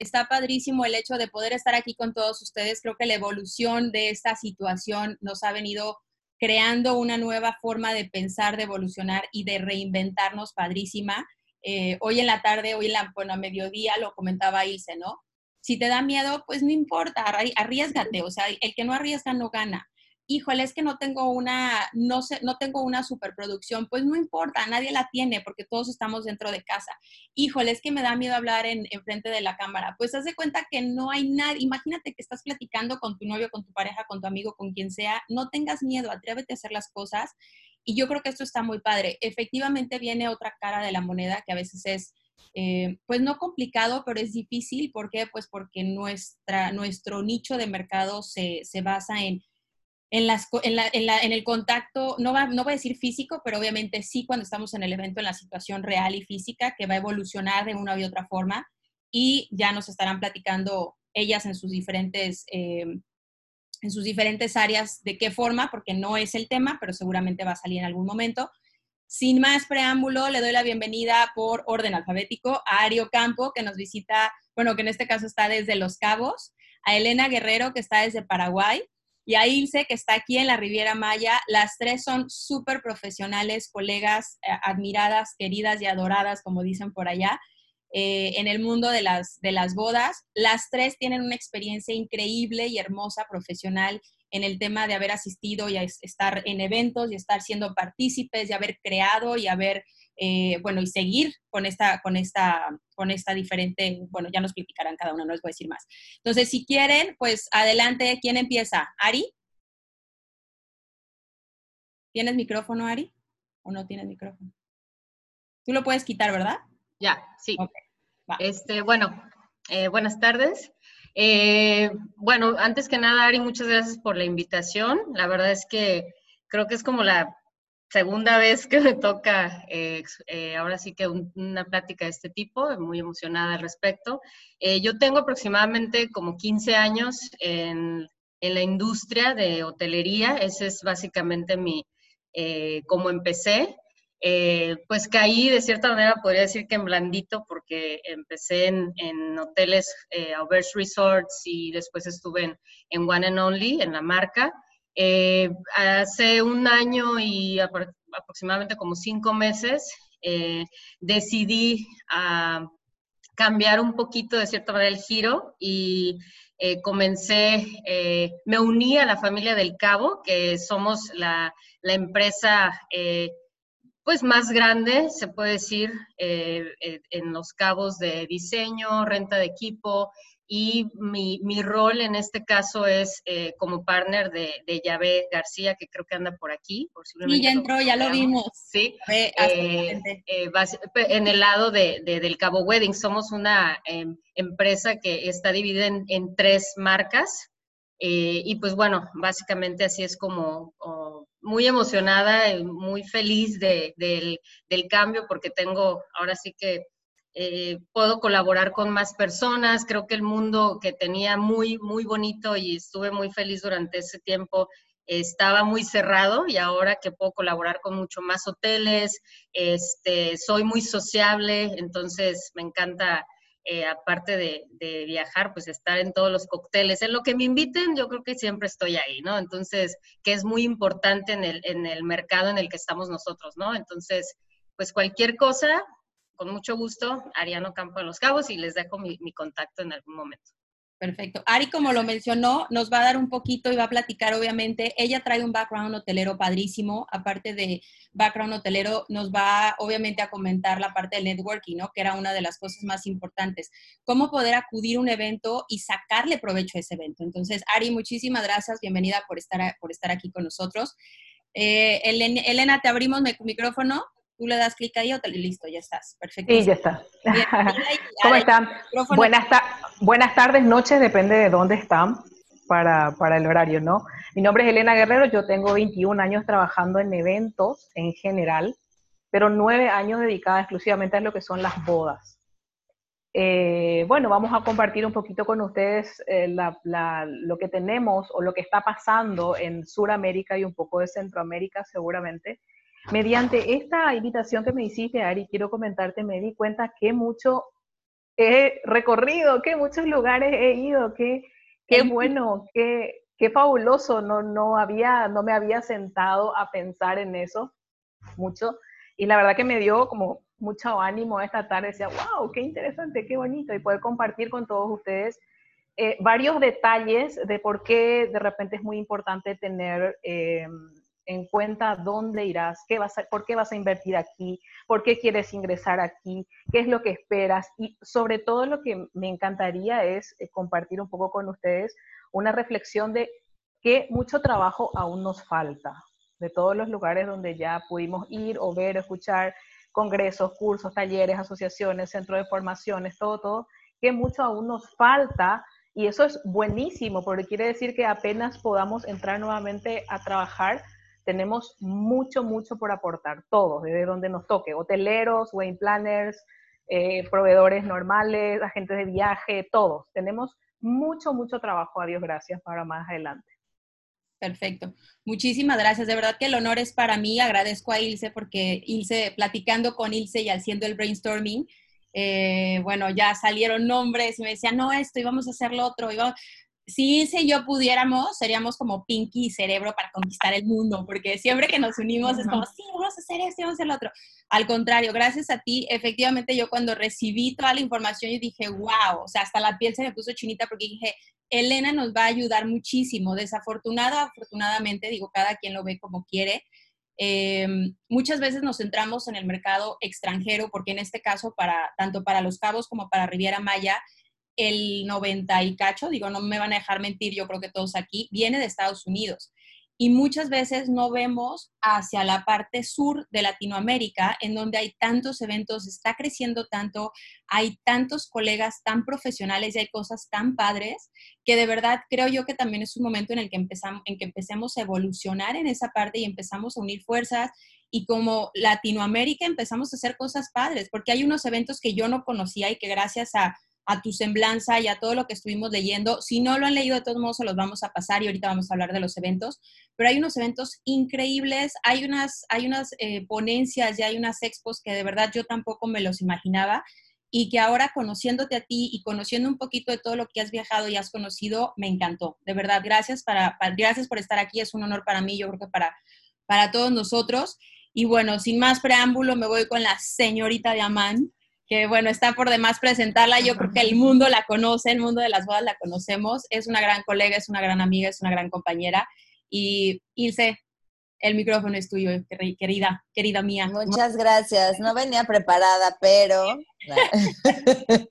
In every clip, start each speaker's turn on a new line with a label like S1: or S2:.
S1: Está padrísimo el hecho de poder estar aquí con todos ustedes. Creo que la evolución de esta situación nos ha venido creando una nueva forma de pensar, de evolucionar y de reinventarnos padrísima. Eh, hoy en la tarde, hoy en la, bueno, a mediodía lo comentaba Ilse, ¿no? Si te da miedo, pues no importa, arriesgate, o sea, el que no arriesga no gana híjole, es que no tengo una, no sé, no tengo una superproducción, pues no importa, nadie la tiene porque todos estamos dentro de casa. Híjole, es que me da miedo hablar en, frente de la cámara. Pues haz de cuenta que no hay nadie, imagínate que estás platicando con tu novio, con tu pareja, con tu amigo, con quien sea, no tengas miedo, atrévete a hacer las cosas. Y yo creo que esto está muy padre. Efectivamente viene otra cara de la moneda que a veces es, eh, pues no complicado, pero es difícil. ¿Por qué? Pues porque nuestra, nuestro nicho de mercado se, se basa en en, el contacto, no, va, no voy a decir físico, pero obviamente sí cuando estamos en el evento, en la situación real y física, que va a evolucionar de una u otra forma y ya nos estarán platicando ellas en sus diferentes, eh, en sus diferentes áreas de qué forma, porque no es el tema, pero seguramente va a salir en algún momento. Sin más preámbulo, le doy la bienvenida por orden alfabético a Ario Campo, que nos visita, bueno, que en este caso está desde Los Cabos, a Elena Guerrero, que está desde Paraguay, y a Ilse, que está aquí en la Riviera Maya. Las tres son súper profesionales, colegas, eh, admiradas, queridas y adoradas, como dicen por allá, eh, en el mundo de las, de las bodas. Las tres tienen una experiencia increíble y hermosa profesional en el tema de haber asistido y estar en eventos y estar siendo partícipes y haber creado y haber eh, bueno, y seguir con esta, con, esta, con esta diferente, bueno, ya nos criticarán cada uno, no les voy a decir más. Entonces, si quieren, pues adelante, ¿quién empieza? ¿Ari? ¿Tienes micrófono, Ari? ¿O no tienes micrófono? Tú lo puedes quitar, ¿verdad?
S2: Ya, sí. este, bueno, eh, buenas tardes. Eh, bueno, antes que nada, Ari, muchas gracias por la invitación. La verdad es que creo que es como la segunda vez que me toca eh, eh, ahora sí que una plática de este tipo, muy emocionada al respecto. Eh, yo tengo aproximadamente como 15 años en, en, la industria de hotelería, ese es básicamente mi, como empecé. pues caí de cierta manera, podría decir que en blandito, porque empecé en, en hoteles, Auberge Resorts y después estuve en, en One and Only, en la marca. Eh, hace un año y aproximadamente como cinco meses eh, decidí ah, cambiar un poquito de cierta manera el giro y eh, comencé, me uní a la familia del Cabo, que somos la, la empresa pues más grande, se puede decir, en los cabos de diseño, renta de equipo y mi, mi, rol en este caso es eh, como partner de, de Yahvé García, que creo que anda por aquí.
S1: Sí, ya entró, ya lo vimos.
S2: Sí, eh, eh, en el lado de, del Cabo Wedding. Somos una em, empresa que está dividida en, tres marcas. y pues bueno, básicamente así es como muy emocionada, y muy feliz de, del, del cambio, porque tengo ahora sí que eh, puedo colaborar con más personas. Creo que el mundo que tenía muy, muy bonito y estuve muy feliz durante ese tiempo estaba muy cerrado y ahora que puedo colaborar con mucho más hoteles, este, soy muy sociable, entonces me encanta, eh, aparte de, de, viajar, pues estar en todos los cócteles. En lo que me inviten, yo creo que siempre estoy ahí, ¿no? Entonces, que es muy importante en el, en el mercado en el que estamos nosotros, ¿no? Entonces, pues cualquier cosa, con mucho gusto, Ariano Campo de los Cabos, y les dejo mi, contacto en algún momento.
S1: Perfecto. Ari, como lo mencionó, nos va a dar un poquito y va a platicar, obviamente. Ella trae un background hotelero padrísimo. Aparte de background hotelero, nos va, obviamente, a comentar la parte del networking, ¿no? Que era una de las cosas más importantes. Cómo poder acudir a un evento y sacarle provecho a ese evento. Entonces, Ari, muchísimas gracias. Bienvenida por estar, por estar aquí con nosotros. Eh, Elena, te abrimos mi micrófono tú le das clic ahí o te, listo, ya estás. Perfecto.
S3: Sí, ya está. ¿Cómo están? Buenas, buenas tardes, noches, depende de dónde están para, para, el horario, ¿no? Mi nombre es Elena Guerrero, yo tengo 21 años trabajando en eventos en general, pero nueve años dedicada exclusivamente a lo que son las bodas. Eh, bueno, vamos a compartir un poquito con ustedes eh, lo que tenemos o lo que está pasando en Sudamérica y un poco de Centroamérica seguramente Mediante esta invitación que me hiciste, Ari, quiero comentarte, me di cuenta que mucho he recorrido, que muchos lugares he ido, qué, qué bueno, qué, qué fabuloso. No, no, había, no me había sentado a pensar en eso mucho. Y la verdad que me dio como mucho ánimo esta tarde. Decía, wow, qué interesante, qué bonito. Y poder compartir con todos ustedes eh, varios detalles de por qué de repente es muy importante tener eh, en cuenta dónde irás, qué vas a, por qué vas a invertir aquí, por qué quieres ingresar aquí, qué es lo que esperas. Y sobre todo lo que me encantaría es eh, compartir un poco con ustedes una reflexión de qué mucho trabajo aún nos falta, de todos los lugares donde ya pudimos ir o ver, escuchar congresos, cursos, talleres, asociaciones, centros de formaciones, todo, todo, que mucho aún nos falta. Y eso es buenísimo porque quiere decir que apenas podamos entrar nuevamente a trabajar, tenemos mucho, mucho por aportar, todos, desde donde nos toque, hoteleros, wedding planners, eh, proveedores normales, agentes de viaje, todos. Tenemos mucho, mucho trabajo, a Dios gracias, para más adelante.
S1: Perfecto. Muchísimas gracias. De verdad que el honor es para mí. Agradezco a Ilse porque Ilse, platicando con Ilse y haciendo el brainstorming, eh, bueno, ya salieron nombres y me decían, no, esto, y vamos a hacer lo otro. Y si yo pudiéramos, seríamos como Pinky y Cerebro para conquistar el mundo, porque siempre que nos unimos es como, sí, vamos a hacer esto, vamos a hacer lo otro. Al contrario, gracias a ti, efectivamente yo cuando recibí toda la información, yo dije, wow, o sea, hasta la piel se me puso chinita porque dije, Elena nos va a ayudar muchísimo. Desafortunada, afortunadamente, digo, cada quien lo ve como quiere. Eh, muchas veces nos centramos en el mercado extranjero, porque en este caso, para, tanto para Los Cabos como para Riviera Maya, el 90 y cacho, digo, no me van a dejar mentir, yo creo que todos aquí, viene de Estados Unidos. Y muchas veces no vemos hacia la parte sur de Latinoamérica, en donde hay tantos eventos, está creciendo tanto, hay tantos colegas tan profesionales y hay cosas tan padres, que de verdad creo yo que también es un momento en el que empezamos, en que empecemos a evolucionar en esa parte y empezamos a unir fuerzas y como Latinoamérica empezamos a hacer cosas padres, porque hay unos eventos que yo no conocía y que gracias a a tu semblanza y a todo lo que estuvimos leyendo. Si no lo han leído, de todos modos se los vamos a pasar y ahorita vamos a hablar de los eventos. Pero hay unos eventos increíbles, hay unas, hay unas eh, ponencias y hay unas expos que de verdad yo tampoco me los imaginaba y que ahora conociéndote a ti y conociendo un poquito de todo lo que has viajado y has conocido, me encantó. De verdad, gracias, para, gracias por estar aquí, es un honor para mí, yo creo que para, para todos nosotros. Y bueno, sin más preámbulo, me voy con la señorita de Amán que bueno, está por demás presentarla. Yo creo que el mundo la conoce, el mundo de las bodas la conocemos. Es una gran colega, es una gran amiga, es una gran compañera. Y Ilse, el micrófono es tuyo, querida, querida mía.
S4: Muchas gracias. No venía preparada, pero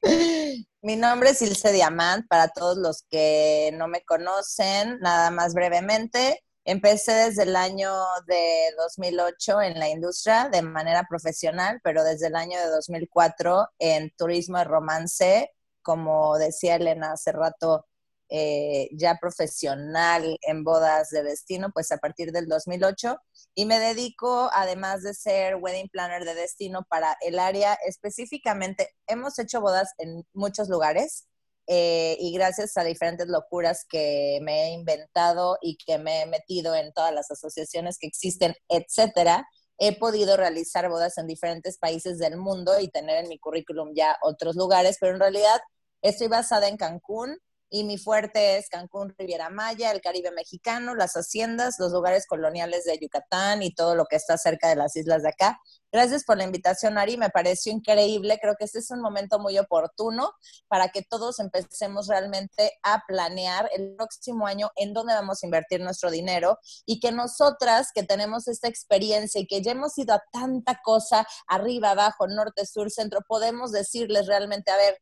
S4: mi nombre es Ilse Diamant. Para todos los que no me conocen, nada más brevemente. Empecé desde el año de 2008 en la industria de manera profesional, pero desde el año de 2004 en turismo de romance, como decía Elena hace rato, eh, ya profesional en bodas de destino, pues a partir del 2008. Y me dedico, además de ser wedding planner de destino para el área específicamente, hemos hecho bodas en muchos lugares, eh, y gracias a diferentes locuras que me he inventado y que me he metido en todas las asociaciones que existen, etcétera, he podido realizar bodas en diferentes países del mundo y tener en mi currículum ya otros lugares, pero en realidad estoy basada en Cancún, y mi fuerte es Cancún, Riviera Maya, el Caribe mexicano, las haciendas, los lugares coloniales de Yucatán y todo lo que está cerca de las islas de acá. Gracias por la invitación, Ari, me pareció increíble. Creo que este es un momento muy oportuno para que todos empecemos realmente a planear el próximo año en dónde vamos a invertir nuestro dinero y que nosotras que tenemos esta experiencia y que ya hemos ido a tanta cosa, arriba, abajo, norte, sur, centro, podemos decirles realmente, a ver,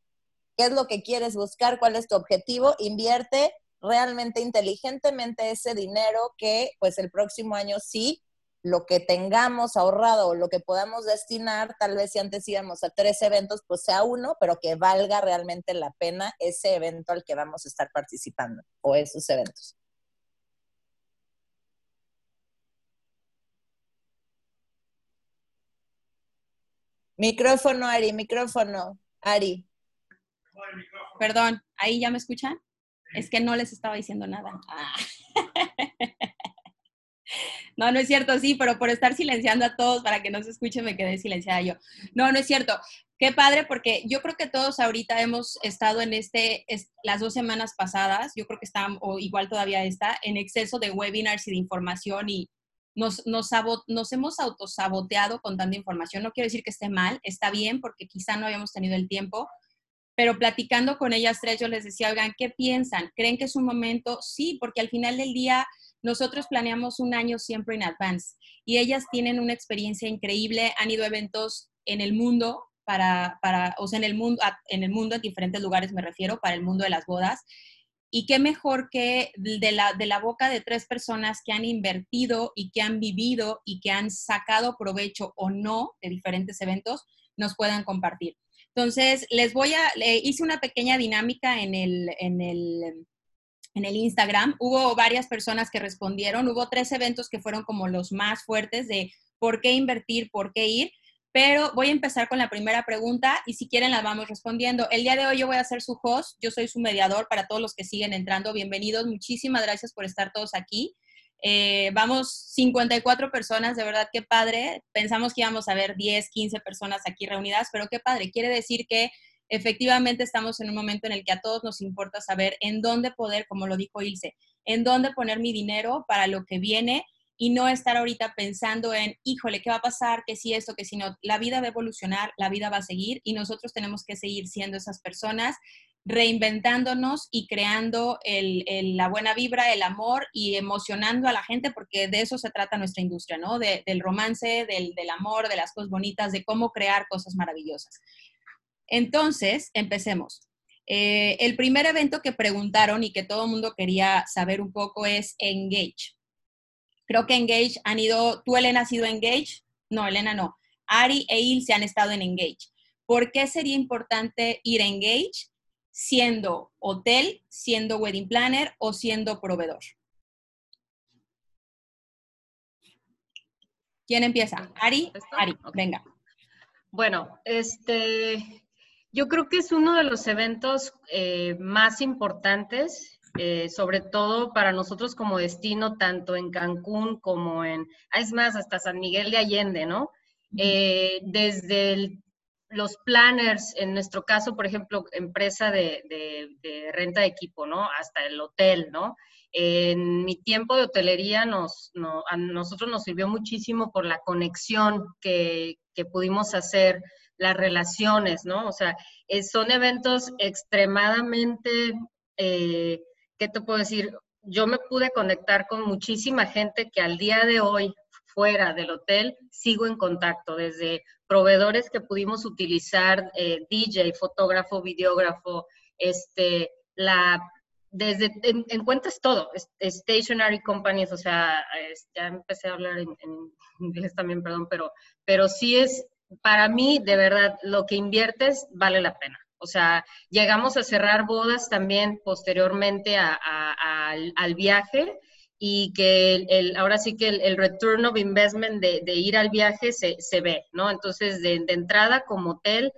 S4: qué es lo que quieres buscar, cuál es tu objetivo, invierte realmente inteligentemente ese dinero que pues el próximo año sí lo que tengamos ahorrado o lo que podamos destinar, tal vez si antes íbamos a tres eventos, pues sea uno, pero que valga realmente la pena ese evento al que vamos a estar participando o esos eventos. Micrófono, Ari, micrófono, Ari.
S1: Perdón, ¿ahí ya me escuchan? Es que no les estaba diciendo nada. Ah. No, no es cierto, sí, pero por estar silenciando a todos para que no se escuche me quedé silenciada yo. No, no es cierto. Qué padre, porque yo creo que todos ahorita hemos estado en este, las dos semanas pasadas, yo creo que están, o igual todavía está, en exceso de webinars y de información y nos, nos, nos hemos autosaboteado con tanta información. No quiero decir que esté mal, está bien, porque quizá no habíamos tenido el tiempo, pero platicando con ellas tres, yo les decía, oigan, ¿qué piensan? ¿Creen que es un momento? Sí, porque al final del día nosotros planeamos un año siempre en advance y ellas tienen una experiencia increíble, han ido a eventos en el mundo, para, para, o sea, en el mundo, en el mundo, en diferentes lugares me refiero, para el mundo de las bodas. Y qué mejor que de la, de la boca de tres personas que han invertido y que han vivido y que han sacado provecho o no de diferentes eventos, nos puedan compartir. Entonces, les voy a, le hice una pequeña dinámica en el, en el, en el Instagram. Hubo varias personas que respondieron. Hubo tres eventos que fueron como los más fuertes de por qué invertir, por qué ir pero voy a empezar con la primera pregunta y si quieren la vamos respondiendo. El día de hoy yo voy a ser su host, yo soy su mediador para todos los que siguen entrando. Bienvenidos, muchísimas gracias por estar todos aquí. Eh, vamos 54 personas, de verdad qué padre. Pensamos que íbamos a ver 10, 15 personas aquí reunidas, pero qué padre. Quiere decir que efectivamente estamos en un momento en el que a todos nos importa saber en dónde poder, como lo dijo Ilse, en dónde poner mi dinero para lo que viene y no estar ahorita pensando en, híjole, ¿qué va a pasar? Que si esto, que si no. La vida va a evolucionar, la vida va a seguir y nosotros tenemos que seguir siendo esas personas, reinventándonos y creando la buena vibra, el amor y emocionando a la gente, porque de eso se trata nuestra industria, ¿no? del romance, del, amor, de las cosas bonitas, de cómo crear cosas maravillosas. Entonces, empecemos. Eh, el primer evento que preguntaron y que todo el mundo quería saber un poco es Engage. Creo que Engage han ido, ¿tú Elena has ido Engage? No, Elena no. Ari e Ilse han estado en Engage. ¿Por qué sería importante ir a Engage siendo hotel, siendo wedding planner o siendo proveedor? ¿Quién empieza? Ari, Ari, venga.
S2: Bueno, este, yo creo que es uno de los eventos eh, más importantes eh, sobre todo para nosotros como destino, tanto en Cancún como en, es más, hasta San Miguel de Allende, ¿no? Eh, desde los planners, en nuestro caso, por ejemplo, empresa de, renta de equipo, ¿no? Hasta el hotel, ¿no? En mi tiempo de hotelería nos, a nosotros nos sirvió muchísimo por la conexión que, que pudimos hacer, las relaciones, ¿no? O sea, eh, son eventos extremadamente eh, ¿qué te puedo decir? Yo me pude conectar con muchísima gente que al día de hoy, fuera del hotel, sigo en contacto, desde proveedores que pudimos utilizar, eh, DJ, fotógrafo, videógrafo, este, la, desde, encuentras todo, stationary companies, o sea, ya empecé a hablar en, en, inglés también, perdón, pero, pero sí es, para mí, de verdad, lo que inviertes vale la pena. O sea, llegamos a cerrar bodas también posteriormente al, viaje y que el, ahora sí que el, return of investment de, ir al viaje se, ve, ¿no? Entonces, de, entrada como hotel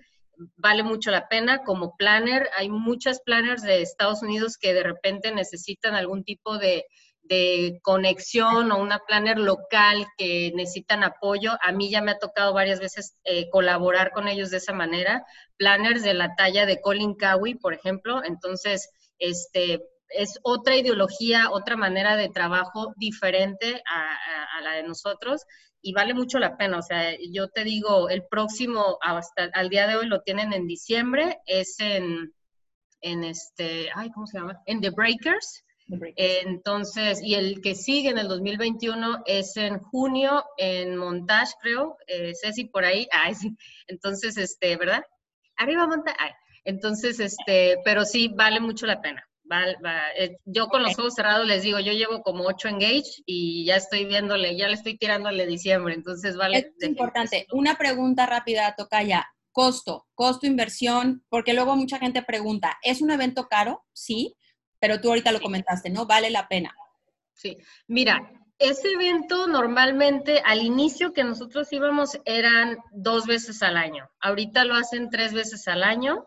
S2: vale mucho la pena. Como planner, hay muchas planners de Estados Unidos que de repente necesitan algún tipo de, de conexión o una planner local que necesitan apoyo. A mí ya me ha tocado varias veces eh, colaborar con ellos de esa manera. Planners de la talla de Colin Cowie, por ejemplo. Entonces, este, es otra ideología, otra manera de trabajo diferente a, la de nosotros y vale mucho la pena. O sea, yo te digo, el próximo, hasta al día de hoy lo tienen en diciembre, es en, en este, ay, ¿cómo se llama? En The Breakers. Entonces, y el que sigue en el 2021 es en junio en Montage, creo, eh, Ceci por ahí. Ay, sí. Entonces, este, ¿verdad? Arriba Montage. Entonces, este, pero sí vale mucho la pena. Eh, yo con los ojos cerrados les digo, yo llevo como ocho engage y ya estoy viéndole, ya le estoy tirándole diciembre, entonces vale.
S1: Es importante. Una pregunta rápida, ya. Costo, costo, inversión, porque luego mucha gente pregunta, ¿es un evento caro? Sí pero tú ahorita lo comentaste, ¿no? Vale la pena.
S2: Sí, mira, ese evento normalmente al inicio que nosotros íbamos eran dos veces al año. Ahorita lo hacen tres veces al año.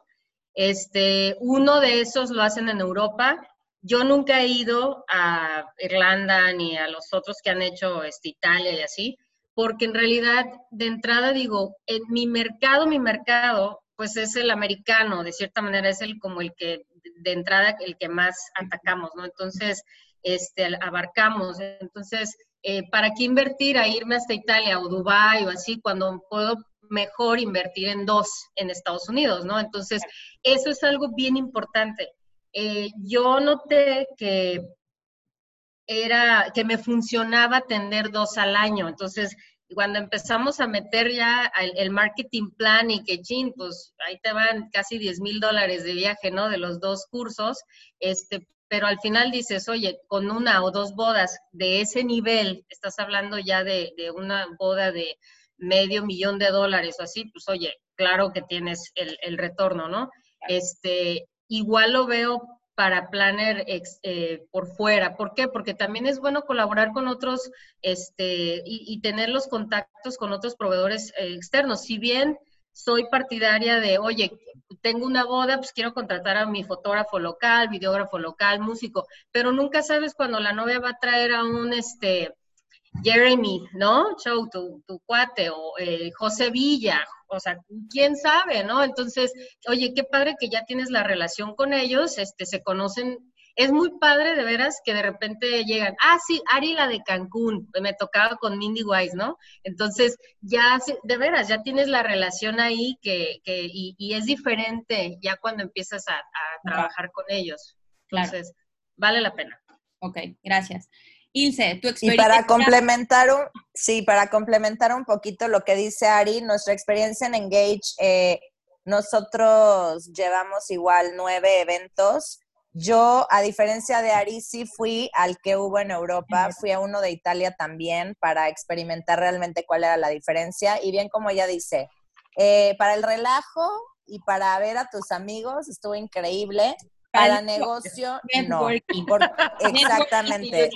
S2: Este, uno de esos lo hacen en Europa. Yo nunca he ido a Irlanda ni a los otros que han hecho este, Italia y así, porque en realidad de entrada digo, en mi mercado, mi mercado, pues es el americano, de cierta manera es el como el que de entrada el que más atacamos, ¿no? Entonces, este, abarcamos. Entonces, eh, ¿para qué invertir a irme hasta Italia o Dubái o así cuando puedo mejor invertir en dos en Estados Unidos, ¿no? Entonces, eso es algo bien importante. Eh, yo noté que era, que me funcionaba tener dos al año. Entonces, cuando empezamos a meter ya el, marketing plan y que, chin, pues ahí te van casi 10 mil dólares de viaje, ¿no? De los dos cursos, este, pero al final dices, oye, con una o dos bodas de ese nivel, estás hablando ya de, de una boda de medio millón de dólares o así, pues oye, claro que tienes el, el retorno, ¿no? Este, igual lo veo para Planner eh, por fuera. ¿Por qué? Porque también es bueno colaborar con otros este, y, tener los contactos con otros proveedores eh, externos. Si bien soy partidaria de, oye, tengo una boda, pues quiero contratar a mi fotógrafo local, videógrafo local, músico, pero nunca sabes cuando la novia va a traer a un, este, Jeremy, ¿no? Show, tu, tu cuate, o eh, José Villa, o sea, quién sabe, ¿no? Entonces, oye, qué padre que ya tienes la relación con ellos, este, se conocen. Es muy padre de veras que de repente llegan, ah, sí, Ari la de Cancún, me tocaba con Mindy Wise, ¿no? Entonces, ya, de veras, ya tienes la relación ahí que, que y, es diferente ya cuando empiezas a, trabajar con ellos. Entonces, vale la pena.
S1: Ok, gracias. Ilse, tu experiencia.
S4: Y para complementar un, sí, para complementar un poquito lo que dice Ari, nuestra experiencia en Engage, eh, nosotros llevamos igual nueve eventos. Yo, a diferencia de Ari, sí fui al que hubo en Europa, fui a uno de Italia también para experimentar realmente cuál era la diferencia. Y bien como ella dice, eh, para el relajo y para ver a tus amigos estuvo increíble. Para negocio, networking. no. exactamente.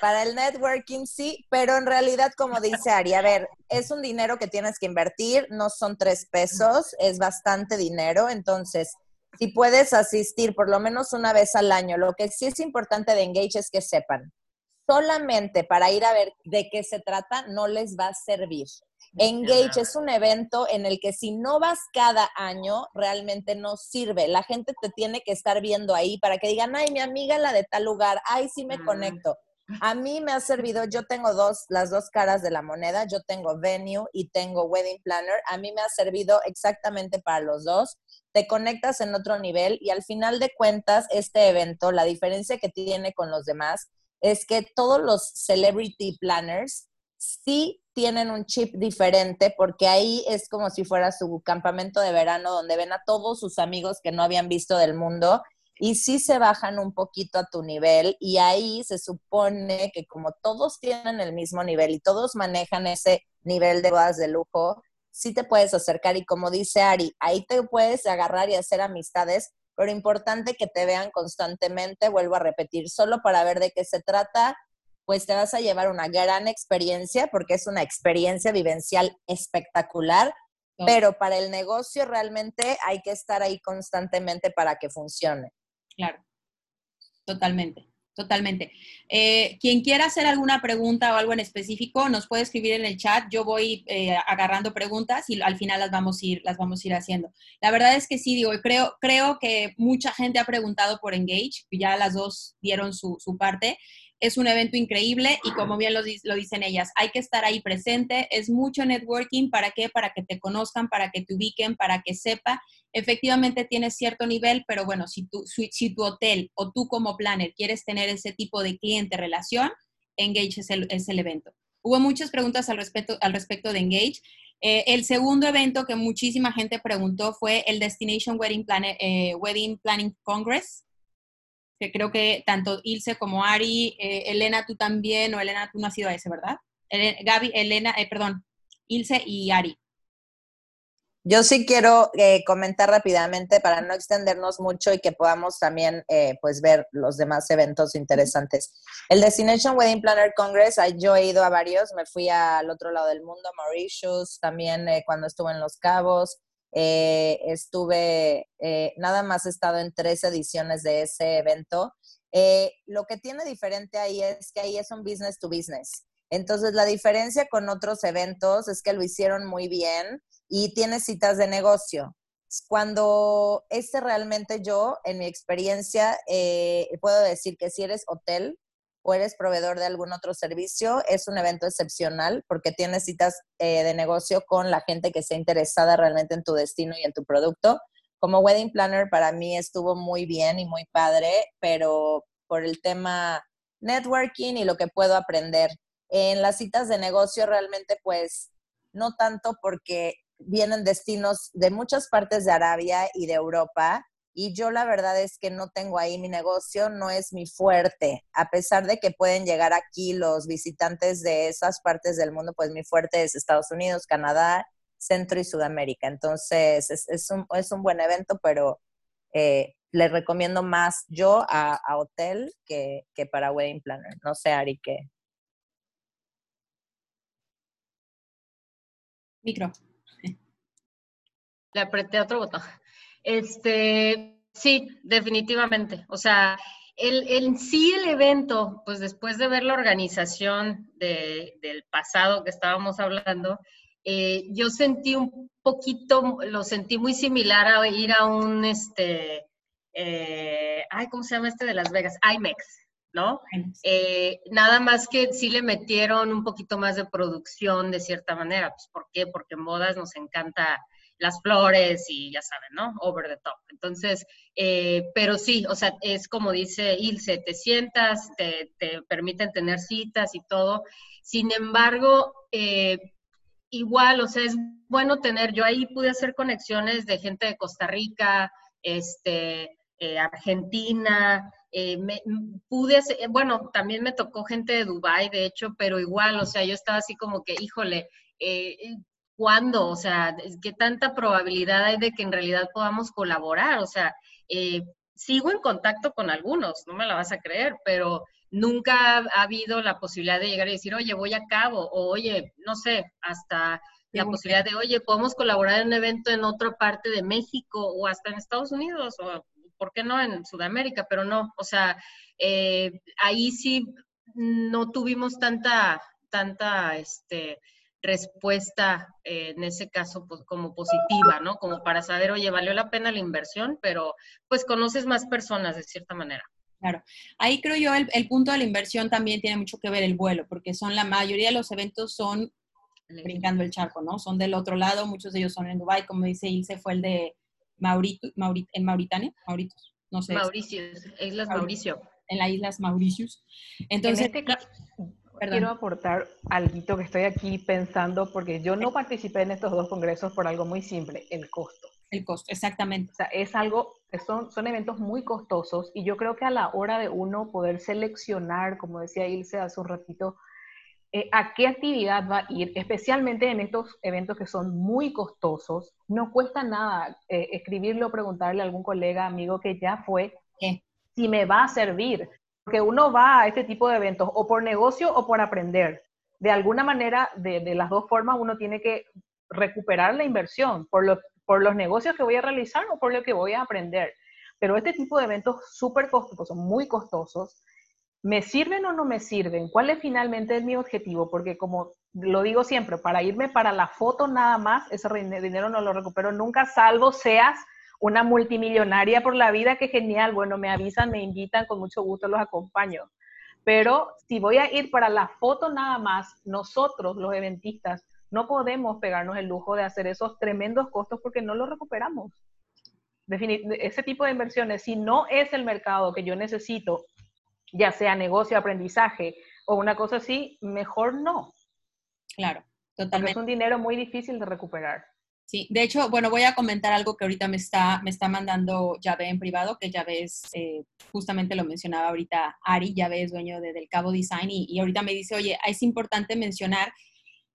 S4: Para el networking sí, pero en realidad, como dice Ari, a ver, es un dinero que tienes que invertir, no son tres pesos, es bastante dinero. Entonces, si puedes asistir por lo menos una vez al año, lo que sí es importante de Engage es que sepan, solamente para ir a ver de qué se trata no les va a servir. Engage es un evento en el que si no vas cada año, realmente no sirve. La gente te tiene que estar viendo ahí para que digan, ay, mi amiga la de tal lugar, ay, sí me conecto. A mí me ha servido, yo tengo dos, las dos caras de la moneda, yo tengo venue y tengo wedding planner, a mí me ha servido exactamente para los dos. Te conectas en otro nivel y al final de cuentas, este evento, la diferencia que tiene con los demás es que todos los celebrity planners sí tienen un chip diferente porque ahí es como si fuera su campamento de verano donde ven a todos sus amigos que no habían visto del mundo y sí se bajan un poquito a tu nivel y ahí se supone que como todos tienen el mismo nivel y todos manejan ese nivel de bodas de lujo, sí te puedes acercar y como dice Ari, ahí te puedes agarrar y hacer amistades, pero importante que te vean constantemente, vuelvo a repetir, solo para ver de qué se trata pues te vas a llevar una gran experiencia porque es una experiencia vivencial espectacular, pero para el negocio realmente hay que estar ahí constantemente para que funcione.
S1: Claro, totalmente. Totalmente. Eh, quien quiera hacer alguna pregunta o algo en específico, nos puede escribir en el chat. Yo voy eh, agarrando preguntas y al final las vamos a ir, las vamos a ir haciendo. La verdad es que sí, digo, creo, creo que mucha gente ha preguntado por Engage, ya las dos dieron su, su parte. Es un evento increíble y como bien lo, dicen ellas, hay que estar ahí presente. Es mucho networking. ¿Para qué? Para que te conozcan, para que te ubiquen, para que sepa. Efectivamente tienes cierto nivel, pero bueno, si tu, hotel o tú como planner quieres tener ese tipo de cliente relación, Engage es el, es el evento. Hubo muchas preguntas al respecto, al respecto de Engage. Eh, el segundo evento que muchísima gente preguntó fue el Destination Wedding, eh, Wedding Planning Congress creo que tanto Ilse como Ari, eh, Elena, tú también, o Elena, tú no has ido a ese, ¿verdad? Gaby, Elena, eh, perdón, Ilse y Ari.
S4: Yo sí quiero eh, comentar rápidamente para no extendernos mucho y que podamos también pues ver los demás eventos interesantes. El Destination Wedding Planner Congress, yo he ido a varios, me fui al otro lado del mundo, Mauritius, también cuando estuve en Los Cabos, eh, estuve, eh, nada más he estado en tres ediciones de ese evento. Eh, lo que tiene diferente ahí es que ahí es un business to business. Entonces, la diferencia con otros eventos es que lo hicieron muy bien y tiene citas de negocio. Cuando este realmente yo, en mi experiencia, puedo decir que si eres hotel o eres proveedor de algún otro servicio, es un evento excepcional porque tienes citas eh, de negocio con la gente que esté interesada realmente en tu destino y en tu producto. Como wedding planner para mí estuvo muy bien y muy padre, pero por el tema networking y lo que puedo aprender. En las citas de negocio realmente pues no tanto porque vienen destinos de muchas partes de Arabia y de Europa y yo la verdad es que no tengo ahí mi negocio, no es mi fuerte, a pesar de que pueden llegar aquí los visitantes de esas partes del mundo, pues mi fuerte es Estados Unidos, Canadá, Centro y Sudamérica. Entonces es, un, es un, buen evento, pero eh, le recomiendo más yo a, hotel que, que, para wedding planner. No sé, Ari, ¿qué?
S1: Micro.
S2: Le apreté otro botón. Este, sí, definitivamente. O sea, el, en sí el evento, pues después de ver la organización del pasado que estábamos hablando, eh, yo sentí un poquito, lo sentí muy similar a ir a un, este, eh, ay, ¿cómo se llama este de Las Vegas? IMEX, ¿no? Eh, nada más que sí le metieron un poquito más de producción de cierta manera. Pues, ¿Por qué? Porque en bodas nos encanta las flores y ya saben, ¿no? Over the top. Entonces, eh, pero sí, o sea, es como dice Ilse, te sientas, te, te permiten tener citas y todo. Sin embargo, eh, igual, o sea, es bueno tener, yo ahí pude hacer conexiones de gente de Costa Rica, este, eh, Argentina, eh, pude eh, bueno, también me tocó gente de Dubai, de hecho, pero igual, o sea, yo estaba así como que, híjole, ¿cuándo? O sea, ¿qué tanta probabilidad hay de que en realidad podamos colaborar? O sea, sigo en contacto con algunos, no me la vas a creer, pero nunca ha habido la posibilidad de llegar y decir, oye, voy a cabo, o oye, no sé, hasta la posibilidad de, oye, podemos colaborar en un evento en otra parte de México o hasta en Estados Unidos o ¿por qué no en Sudamérica? Pero no, o sea, eh, ahí sí no tuvimos tanta, tanta, este, respuesta eh, en ese caso pues, como positiva, ¿no? Como para saber, oye, valió la pena la inversión, pero pues conoces más personas de cierta manera.
S1: Claro. Ahí creo yo el, el, punto de la inversión también tiene mucho que ver el vuelo, porque son la mayoría de los eventos son brincando el charco, ¿no? Son del otro lado, muchos de ellos son en Dubai, como dice Ilse, fue el de Maurito, en Mauritania, Mauritos, no sé.
S2: Mauricio, Islas Mauricio.
S1: En las Islas Mauricios. Entonces,
S3: este quiero aportar algo que estoy aquí pensando, porque yo no participé en estos dos congresos por algo muy simple, el costo.
S1: El costo, exactamente.
S3: O sea, es algo, son, son eventos muy costosos y yo creo que a la hora de uno poder seleccionar, como decía Ilse hace un ratito, eh, a qué actividad va a ir, especialmente en estos eventos que son muy costosos. No cuesta nada eh, escribirlo, preguntarle a algún colega, amigo que ya fue, si me va a servir. Porque uno va a este tipo de eventos o por negocio o por aprender. De alguna manera, de, de las dos formas, uno tiene que recuperar la inversión por, lo, por los negocios que voy a realizar o por lo que voy a aprender. Pero este tipo de eventos súper costosos, muy costosos, ¿Me sirven o no me sirven? ¿Cuál es finalmente mi objetivo? Porque como lo digo siempre, para irme para la foto nada más, ese dinero no lo recupero nunca, salvo seas una multimillonaria por la vida, que genial, bueno, me avisan, me invitan, con mucho gusto los acompaño. Pero si voy a ir para la foto nada más, nosotros, los eventistas, no podemos pegarnos el lujo de hacer esos tremendos costos porque no los recuperamos. ese tipo de inversiones, si no es el mercado que yo necesito ya sea negocio, aprendizaje o una cosa así, mejor no.
S1: Claro, totalmente.
S3: es un dinero muy difícil de recuperar.
S1: Sí, de hecho, bueno, voy a comentar algo que ahorita me está, me está mandando Llave en privado, que Llave es, eh, justamente lo mencionaba ahorita Ari, Llave es dueño de Del Cabo Design, y, y ahorita me dice, oye, es importante mencionar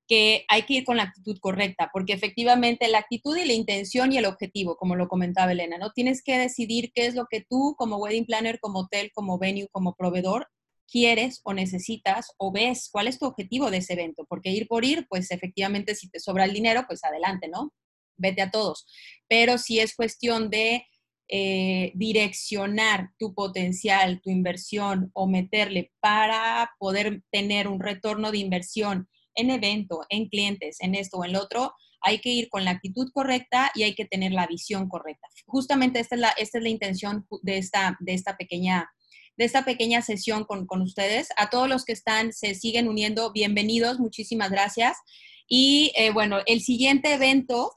S1: que hay que ir con la actitud correcta, porque efectivamente la actitud y la intención y el objetivo, como lo comentaba Elena, ¿no? Tienes que decidir qué es lo que tú como wedding planner, como hotel, como venue, como proveedor quieres o necesitas o ves cuál es tu objetivo de ese evento, porque ir por ir, pues efectivamente si te sobra el dinero, pues adelante, ¿no? Vete a todos. Pero si es cuestión de eh, direccionar tu potencial, tu inversión o meterle para poder tener un retorno de inversión en evento, en clientes, en esto o en lo otro, hay que ir con la actitud correcta y hay que tener la visión correcta. Justamente esta es la, esta es la intención de esta, de esta pequeña de esta pequeña sesión con, con, ustedes. A todos los que están, se siguen uniendo, bienvenidos, muchísimas gracias. Y eh, bueno, el siguiente evento,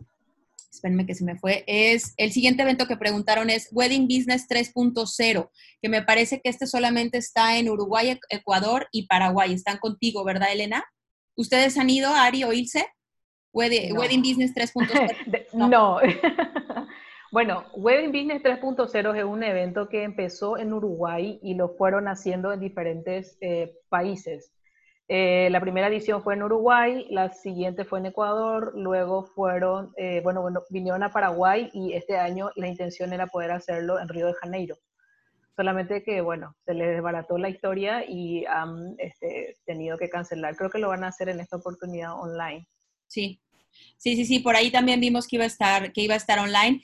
S1: espérenme que se me fue, es el siguiente evento que preguntaron es Wedding Business 3.0, que me parece que este solamente está en Uruguay, Ecuador y Paraguay. Están contigo, ¿verdad, Elena? ¿Ustedes han ido, Ari o Ilse? Wedding, Business 3.0.
S3: no. bueno, Wedding Business 3.0 es un evento que empezó en Uruguay y lo fueron haciendo en diferentes eh, países. Eh, la primera edición fue en Uruguay, la siguiente fue en Ecuador, luego fueron, eh, bueno, bueno, vinieron a Paraguay y este año la intención era poder hacerlo en Río de Janeiro. Solamente que, bueno, se les desbarató la historia y han este, tenido que cancelar. Creo que lo van a hacer en esta oportunidad online.
S1: Sí, sí, sí, sí, por ahí también vimos que iba a estar, que iba a estar online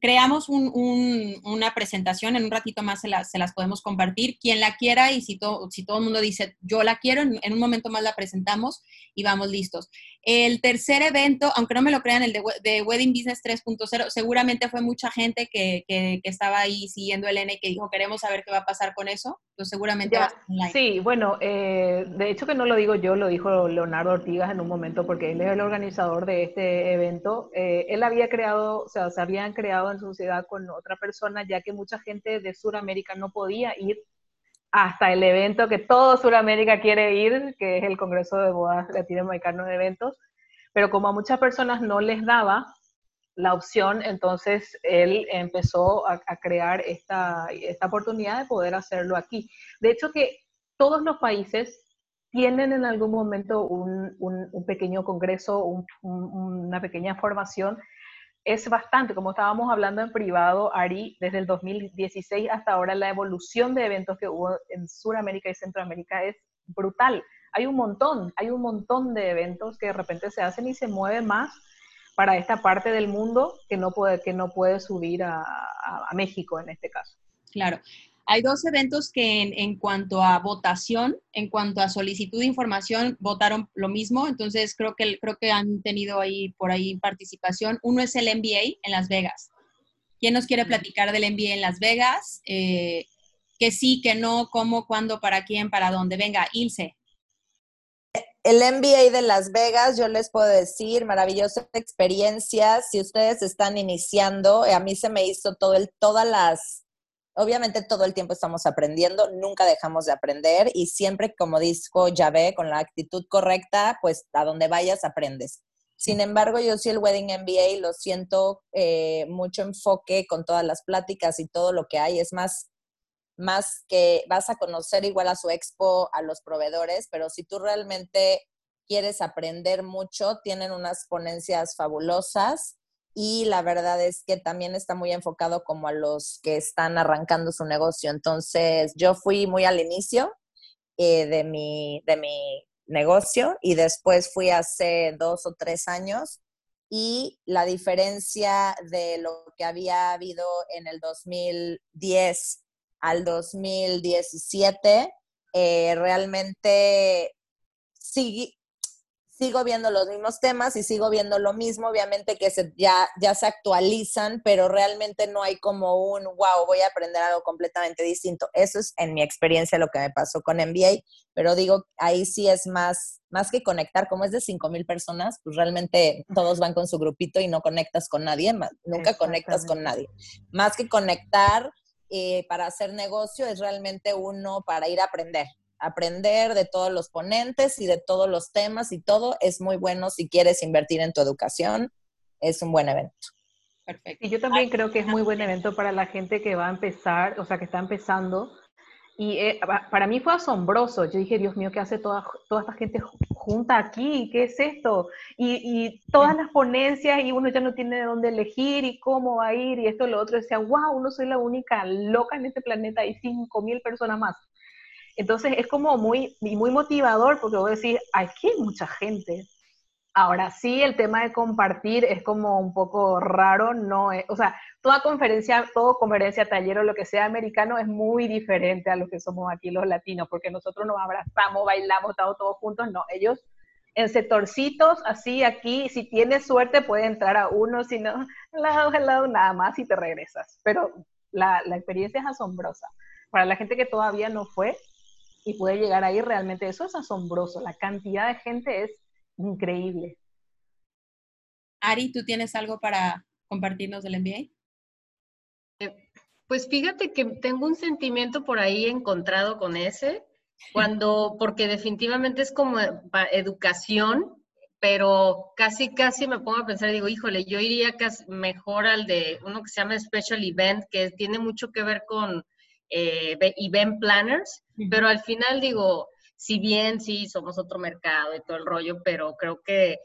S1: creamos una presentación, en un ratito más se, se, las podemos compartir. Quien la quiera y si, si todo el mundo dice yo la quiero, en, un momento más la presentamos y vamos listos. El tercer evento, aunque no me lo crean, el de, Wedding Business 3.0, seguramente fue mucha gente que, que, estaba ahí siguiendo el N y que dijo queremos saber qué va a pasar con eso. Pues seguramente va a
S3: estar online. Sí, bueno, eh, de hecho que no lo digo yo, lo dijo Leonardo Ortigas en un momento porque él es el organizador de este evento. Eh, él había creado, o sea, se habían creado en sociedad con otra persona, ya que mucha gente de Sudamérica no podía ir hasta el evento que todo Sudamérica quiere ir, que es el Congreso de Bodas Latinoamericanos de Eventos, pero como a muchas personas no les daba la opción, entonces él empezó a, crear esta, esta oportunidad de poder hacerlo aquí. De hecho que todos los países tienen en algún momento un, un, pequeño congreso, una pequeña formación es bastante, como estábamos hablando en privado, Ari, desde el 2016 hasta ahora la evolución de eventos que hubo en Sudamérica y Centroamérica es brutal. Hay un montón, hay un montón de eventos que de repente se hacen y se mueven más para esta parte del mundo que no puede, que no puede subir a México en este caso.
S1: Claro. Hay dos eventos que en, cuanto a votación, en cuanto a solicitud de información, votaron lo mismo. Entonces creo que, creo que han tenido ahí por ahí participación. Uno es el MBA en Las Vegas. ¿Quién nos quiere platicar del MBA en Las Vegas? Eh, que sí, que no, cómo, cuándo, para quién, para dónde. Venga, Ilse.
S4: El MBA de Las Vegas, yo les puedo decir, maravillosa experiencia. Si ustedes están iniciando, a mí se me hizo todo el, todas las obviamente todo el tiempo estamos aprendiendo, nunca dejamos de aprender y siempre, como dijo Yahvé, con la actitud correcta, pues a donde vayas aprendes. Sin embargo, yo sí el Wedding MBA lo siento eh, mucho enfoque con todas las pláticas y todo lo que hay. Es más, más que vas a conocer igual a su expo, a los proveedores, pero si tú realmente quieres aprender mucho, tienen unas ponencias fabulosas y la verdad es que también está muy enfocado como a los que están arrancando su negocio. Entonces, yo fui muy al inicio eh, de, mi, de mi negocio y después fui hace dos o tres años y la diferencia de lo que había habido en el 2010 al 2017 eh, realmente sí, sigo viendo los mismos temas y sigo viendo lo mismo, obviamente que se, ya, ya se actualizan, pero realmente no hay como un, wow, voy a aprender algo completamente distinto. Eso es en mi experiencia lo que me pasó con MBA, pero digo, ahí sí es más, más que conectar, como es de 5 mil personas, pues realmente todos van con su grupito y no conectas con nadie, nunca conectas con nadie. Más que conectar eh, para hacer negocio es realmente uno para ir a aprender, aprender de todos los ponentes y de todos los temas y todo es muy bueno si quieres invertir en tu educación. Es un buen evento.
S3: Perfecto. Y yo también creo que es muy buen evento para la gente que va a empezar, o sea, que está empezando. Y eh, para mí fue asombroso. Yo dije, Dios mío, ¿qué hace toda, toda esta gente junta aquí? ¿Qué es esto? Y, y, todas las ponencias y uno ya no tiene de dónde elegir y cómo va a ir y esto y lo otro. Decía, wow, no soy la única loca en este planeta, hay cinco mil personas más. Entonces es como muy, muy motivador porque voy a decir, aquí hay mucha gente Ahora sí, el tema de compartir es como un poco raro, no es, o sea, toda conferencia, todo conferencia, taller o lo que sea americano es muy diferente a lo que somos aquí los latinos, porque nosotros nos abrazamos, bailamos, estamos todos juntos, no, ellos en sectorcitos, así aquí, si tienes suerte puede entrar a uno, si no, lado, al lado, nada más y te regresas, pero la, la experiencia es asombrosa. Para la gente que todavía no fue y puede llegar ahí, realmente eso es asombroso, la cantidad de gente es increíble.
S1: Ari, ¿tú tienes algo para compartirnos del MBA?
S2: Eh, pues fíjate que tengo un sentimiento por ahí encontrado con ese, cuando, porque definitivamente es como educación, pero casi, casi me pongo a pensar, digo, híjole, yo iría casi mejor al de uno que se llama Special Event, que tiene mucho que ver con eh, event planners, pero al final digo, si bien sí somos otro mercado y todo el rollo, pero creo que eh,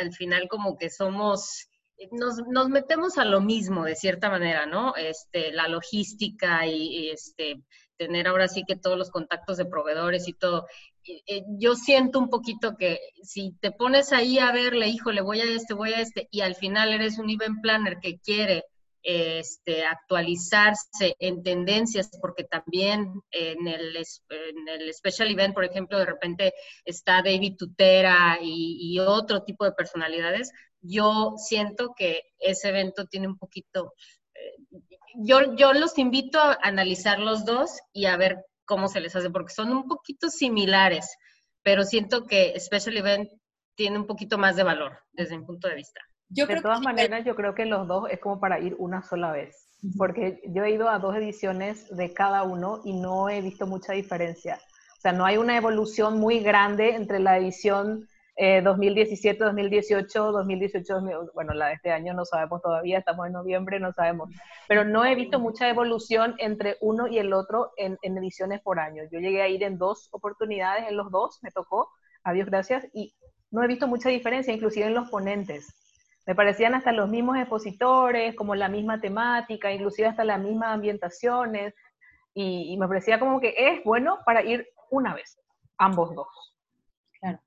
S2: al final como que somos, eh, nos, metemos a lo mismo de cierta manera, ¿no? Este, la logística y, este, tener ahora sí que todos los contactos de proveedores y todo. Eh, yo siento un poquito que si te pones ahí a verle, hijo, le voy a este, voy a este, y al final eres un event planner que quiere este, actualizarse en tendencias, porque también en el, en el special event, por ejemplo, de repente está David Tutera y, otro tipo de personalidades, yo siento que ese evento tiene un poquito, eh, yo, yo los invito a analizar los dos y a ver cómo se les hace, porque son un poquito similares, pero siento que special event tiene un poquito más de valor desde mi punto de vista
S3: de todas maneras, yo creo que los dos es como para ir una sola vez, porque yo he ido a dos ediciones de cada uno y no he visto mucha diferencia. O sea, no hay una evolución muy grande entre la edición 2017, 2018, 2018, bueno, la de este año no sabemos todavía, estamos en noviembre, no sabemos, pero no he visto mucha evolución entre uno y el otro en, en ediciones por año. Yo llegué a ir en dos oportunidades, en los dos me tocó, adiós, gracias, y no he visto mucha diferencia, inclusive en los ponentes. Me parecían hasta los mismos expositores, como la misma temática, inclusive hasta las mismas ambientaciones, y, me parecía como que es bueno para ir una vez, ambos dos.
S1: Claro.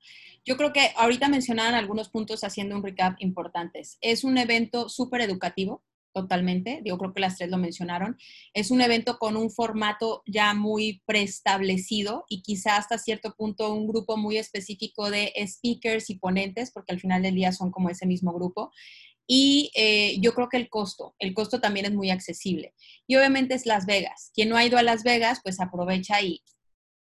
S1: Yo creo que ahorita mencionaban algunos puntos haciendo un recap importantes. Es un evento súper educativo, totalmente. Yo creo que las tres lo mencionaron. Es un evento con un formato ya muy preestablecido y quizá hasta cierto punto un grupo muy específico de speakers y ponentes, porque al final del día son como ese mismo grupo. Y eh, yo creo que el costo, el costo también es muy accesible. Y obviamente es Las Vegas. Quien no ha ido a Las Vegas, pues aprovecha y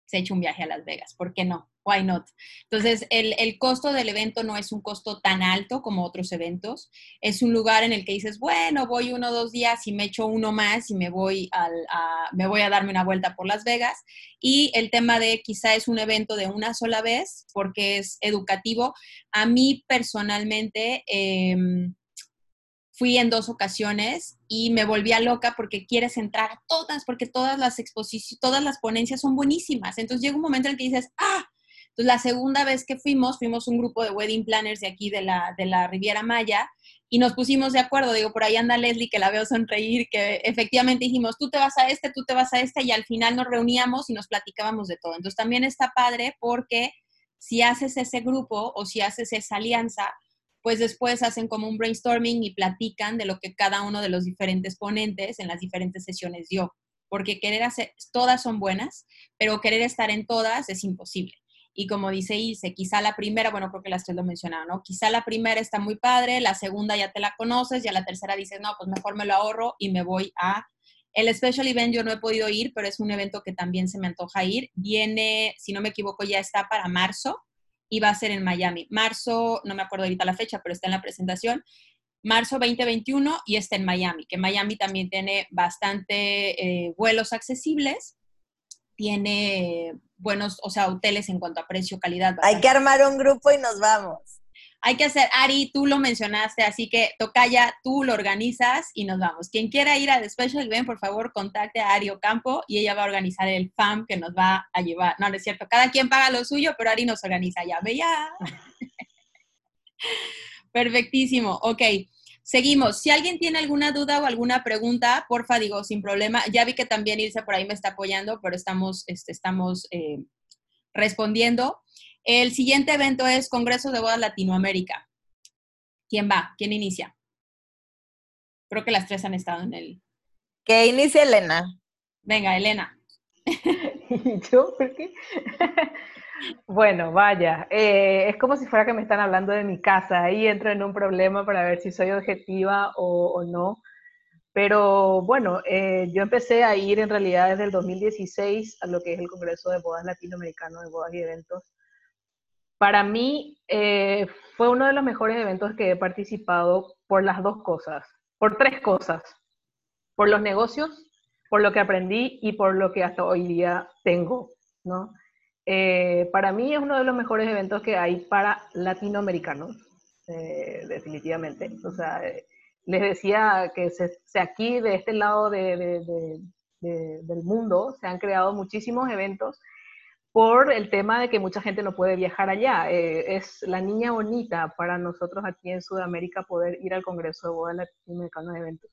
S1: se echa un viaje a Las Vegas. ¿Por qué no? Why not? Entonces, el, costo del evento no es un costo tan alto como otros eventos. Es un lugar en el que dices, bueno, voy uno o dos días y me echo uno más y me voy, al, a, me voy a darme una vuelta por Las Vegas. Y el tema de quizá es un evento de una sola vez porque es educativo. A mí personalmente... Em, fui en dos ocasiones y me volvía loca porque quieres entrar a todas, porque todas las exposiciones, todas las ponencias son buenísimas. Entonces llega un momento en el que dices, ah, entonces, la segunda vez que fuimos, fuimos un grupo de wedding planners de aquí de la, de la Riviera Maya y nos pusimos de acuerdo. Digo, por ahí anda Leslie, que la veo sonreír, que efectivamente dijimos, tú te vas a este, tú te vas a este, y al final nos reuníamos y nos platicábamos de todo. Entonces, también está padre porque si haces ese grupo o si haces esa alianza, pues después hacen como un brainstorming y platican de lo que cada uno de los diferentes ponentes en las diferentes sesiones dio. Porque querer hacer, todas son buenas, pero querer estar en todas es imposible. Y como dice Ilse, quizá la primera, bueno, creo que las tres lo mencionaron, ¿no? Quizá la primera está muy padre, la segunda ya te la conoces, ya la tercera dices, no, pues mejor me lo ahorro y me voy a... El Special Event yo no he podido ir, pero es un evento que también se me antoja ir. Viene, si no me equivoco, ya está para marzo y va a ser en Miami. Marzo, no me acuerdo ahorita la fecha, pero está en la presentación. Marzo 2021 y está en Miami, que Miami también tiene bastante eh, vuelos accesibles tiene buenos, o sea, hoteles en cuanto a precio, calidad.
S4: Hay que armar un grupo y nos vamos.
S1: Hay que hacer, Ari, tú lo mencionaste, así que Tocaya, tú lo organizas y nos vamos. Quien quiera ir a The Special Event, por favor, contacte a Ari Ocampo y ella va a organizar el FAM que nos va a llevar. No, no es cierto, cada quien paga lo suyo, pero Ari nos organiza ya. Ve ya. Perfectísimo, ok. Seguimos. Si alguien tiene alguna duda o alguna pregunta, porfa, digo, sin problema. Ya vi que también Irse por ahí me está apoyando, pero estamos, este, estamos eh, respondiendo. El siguiente evento es Congreso de Bodas Latinoamérica. ¿Quién va? ¿Quién inicia? Creo que las tres han estado en el...
S4: Que inicie Elena.
S1: Venga, Elena.
S3: ¿Y yo? ¿Por qué? bueno, vaya, eh, es como si fuera que me están hablando de mi casa. Ahí entro en un problema para ver si soy objetiva o, no. Pero bueno, eh, yo empecé a ir en realidad desde el 2016 a lo que es el Congreso de Bodas Latinoamericano de Bodas y Eventos. Para mí eh, fue uno de los mejores eventos que he participado por las dos cosas, por tres cosas, por los negocios, por lo que aprendí y por lo que hasta hoy día tengo, ¿no? Eh, para mí es uno de los mejores eventos que hay para latinoamericanos, eh, definitivamente. O sea, eh, les decía que se, aquí, de este lado del mundo, se han creado muchísimos eventos por el tema de que mucha gente no puede viajar allá. es la niña bonita para nosotros aquí en Sudamérica poder ir al Congreso de Boda Latinoamericano de Eventos.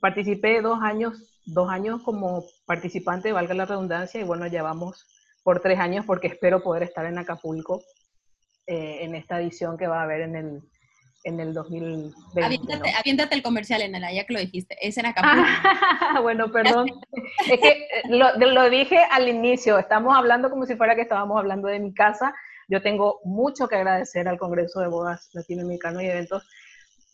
S3: Participé dos años, dos años como participante, valga la redundancia, y bueno, ya vamos por tres años porque espero poder estar en Acapulco eh, en esta edición que va a haber en el, en el 2020.
S1: Aviéntate, el comercial, en el ya que lo dijiste, es en Acapulco.
S3: bueno, perdón. es que eh, lo, lo, dije al inicio, estamos hablando como si fuera que estábamos hablando de mi casa. Yo tengo mucho que agradecer al Congreso de Bodas Latinoamericano y Eventos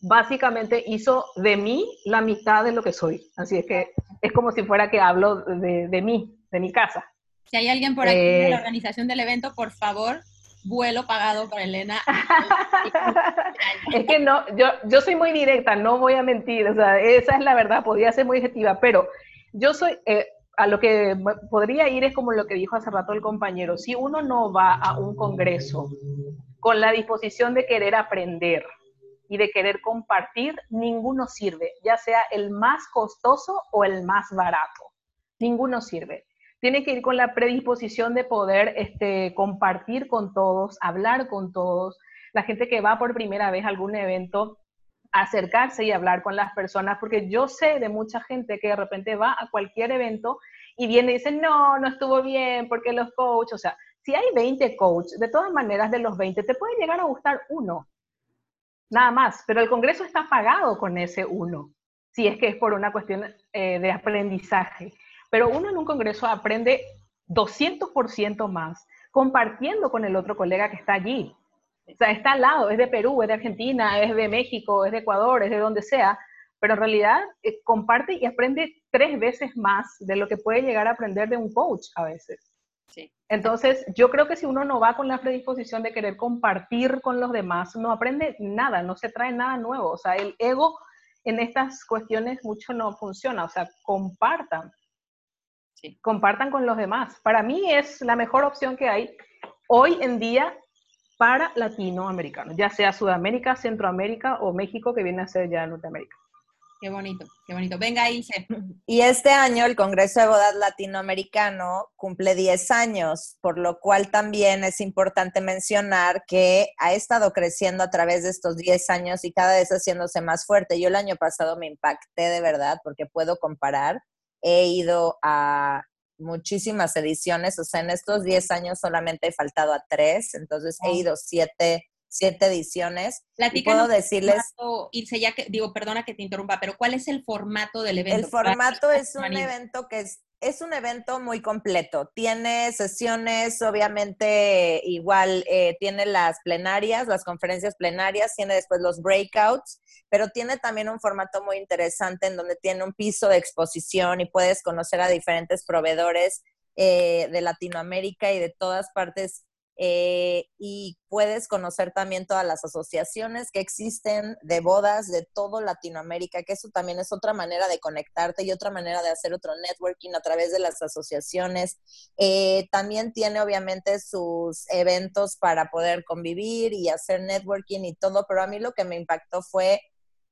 S3: básicamente hizo de mí la mitad de lo que soy. Así es que es como si fuera que hablo de, de mí, de mi casa.
S1: Si hay alguien por aquí de la eh, organización del evento, por favor, vuelo pagado para Elena.
S3: es que no, yo, yo soy muy directa, no voy a mentir, o sea, esa es la verdad, podría ser muy objetiva, pero yo soy, eh, a lo que podría ir es como lo que dijo hace rato el compañero, si uno no va a un congreso con la disposición de querer aprender, y de querer compartir, ninguno sirve, ya sea el más costoso o el más barato. Ninguno sirve. Tiene que ir con la predisposición de poder este, compartir con todos, hablar con todos. La gente que va por primera vez a algún evento, acercarse y hablar con las personas, porque yo sé de mucha gente que de repente va a cualquier evento y viene y dice, no, no estuvo bien, porque los coaches, o sea, si hay 20 coaches, de todas maneras de los 20 te puede llegar a gustar uno, nada más, pero el Congreso está pagado con ese uno, si es que es por una cuestión eh, de aprendizaje. Pero uno en un Congreso aprende 200% más compartiendo con el otro colega que está allí. O sea, está al lado, es de Perú, es de Argentina, es de México, es de Ecuador, es de donde sea, pero en realidad eh, comparte y aprende tres veces más de lo que puede llegar a aprender de un coach a veces. Entonces, yo creo que si uno no va con la predisposición de querer compartir con los demás, no aprende nada, no se trae nada nuevo. O sea, el ego en estas cuestiones mucho no funciona. O sea, compartan. Compartan con los demás. Para mí es la mejor opción que hay hoy en día para latinoamericanos, ya sea Sudamérica, Centroamérica o México, que viene a ser ya Norteamérica.
S1: Qué bonito, qué bonito. Venga, Ilse.
S4: Y este año el Congreso de Bodas Latinoamericano cumple 10 años, por lo cual también es importante mencionar que ha estado creciendo a través de estos 10 años y cada vez haciéndose más fuerte. Yo el año pasado me impacté de verdad porque puedo comparar. He ido a muchísimas ediciones, o sea, en estos 10 años solamente he faltado a tres, entonces he ido siete siete ediciones. y puedo decirles...
S1: Irse ya que, digo, perdona que te interrumpa, pero ¿cuál es el formato del evento?
S4: El formato es un evento que es, es un evento muy completo. Tiene sesiones, obviamente, igual, eh, tiene las plenarias, las conferencias plenarias, tiene después los breakouts, pero tiene también un formato muy interesante en donde tiene un piso de exposición y puedes conocer a diferentes proveedores eh, de Latinoamérica y de todas partes eh, y puedes conocer también todas las asociaciones que existen de bodas de todo Latinoamérica, que eso también es otra manera de conectarte y otra manera de hacer otro networking a través de las asociaciones. Eh, también tiene obviamente sus eventos para poder convivir y hacer networking y todo, pero a mí lo que me impactó fue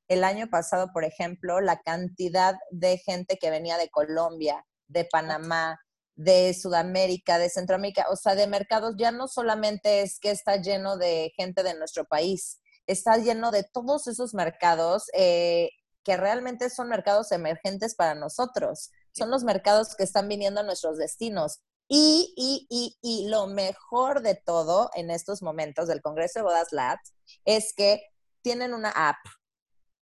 S4: el año pasado, por ejemplo, la cantidad de gente que venía de Colombia, de Panamá, de Sudamérica, de Centroamérica, o sea, de mercados, ya no solamente es que está lleno de gente de nuestro país, está lleno de todos esos mercados eh, que realmente son mercados emergentes para nosotros, son los mercados que están viniendo a nuestros destinos. Y, y, y, y lo mejor de todo en estos momentos del Congreso de Bodas LAT es que tienen una app,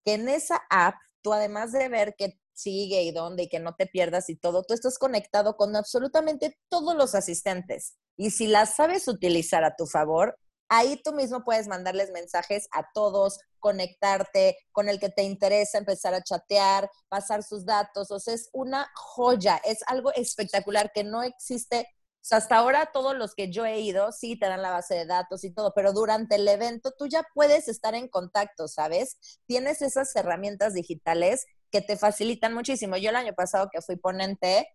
S4: que en esa app tú además de ver que sigue y dónde y que no te pierdas y todo, tú estás conectado con absolutamente todos los asistentes. Y si las sabes utilizar a tu favor, ahí tú mismo puedes mandarles mensajes a todos, conectarte con el que te interesa, empezar a chatear, pasar sus datos. O sea, es una joya, es algo espectacular que no existe. hasta ahora todos los que yo he ido, sí te dan la base de datos y todo, pero durante el evento tú ya puedes estar en contacto, ¿sabes? Tienes esas herramientas digitales que te facilitan muchísimo. Yo el año pasado que fui ponente,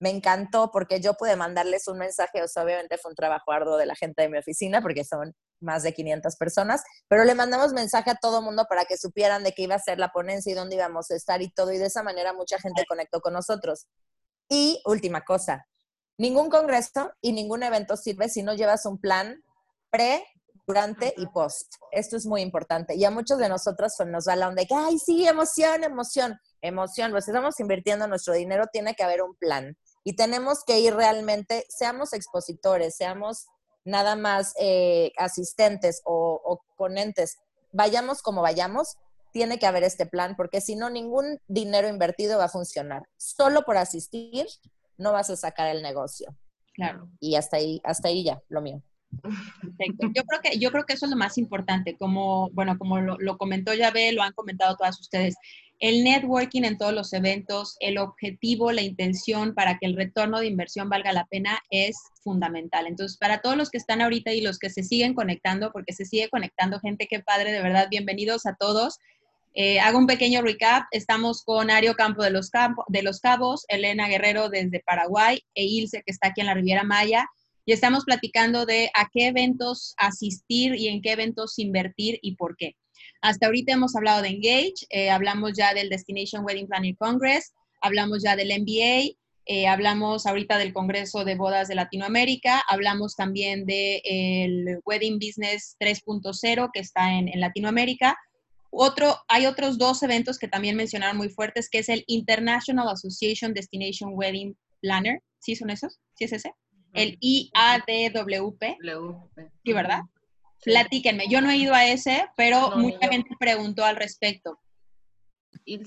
S4: me encantó porque yo pude mandarles un mensaje, o sea, obviamente fue un trabajo arduo de la gente de mi oficina porque son más de 500 personas, pero le mandamos mensaje a todo mundo para que supieran de qué iba a ser la ponencia y dónde íbamos a estar y todo, y de esa manera mucha gente conectó con nosotros. Y última cosa, ningún congreso y ningún evento sirve si no llevas un plan pre, durante y post. Esto es muy importante. Y a muchos de nosotros nos da la onda de que, ay, sí, emoción, emoción, emoción. Pues si estamos invirtiendo nuestro dinero, tiene que haber un plan. Y tenemos que ir realmente, seamos expositores, seamos nada más eh, asistentes o, o ponentes, vayamos como vayamos, tiene que haber este plan, porque si no, ningún dinero invertido va a funcionar. Solo por asistir no vas a sacar el negocio.
S1: Claro.
S4: Y hasta ahí, hasta ahí ya, lo mío.
S1: Perfecto. Yo creo que, yo creo que eso es lo más importante, como, bueno, como lo, lo comentó ve lo han comentado todas ustedes. El networking en todos los eventos, el objetivo, la intención para que el retorno de inversión valga la pena es fundamental. Entonces, para todos los que están ahorita y los que se siguen conectando, porque se sigue conectando gente, qué padre, de verdad, bienvenidos a todos. Eh, hago un pequeño recap. Estamos con Ario Campo de los, de los Cabos, Elena Guerrero desde Paraguay e Ilse, que está aquí en la Riviera Maya y estamos platicando de a qué eventos asistir y en qué eventos invertir y por qué. Hasta ahorita hemos hablado de Engage, eh, hablamos ya del Destination Wedding Planning Congress, hablamos ya del MBA, eh, hablamos ahorita del Congreso de Bodas de Latinoamérica, hablamos también del Wedding Business 3.0 que está en, en Latinoamérica. Otro, hay otros dos eventos que también mencionaron muy fuertes, que es el International Association Destination Wedding Planner. ¿Sí son esos? ¿Sí es ese? El IADWP. Sí, ¿verdad? Platíquenme. Yo no he ido a ese, pero mucha gente preguntó al respecto.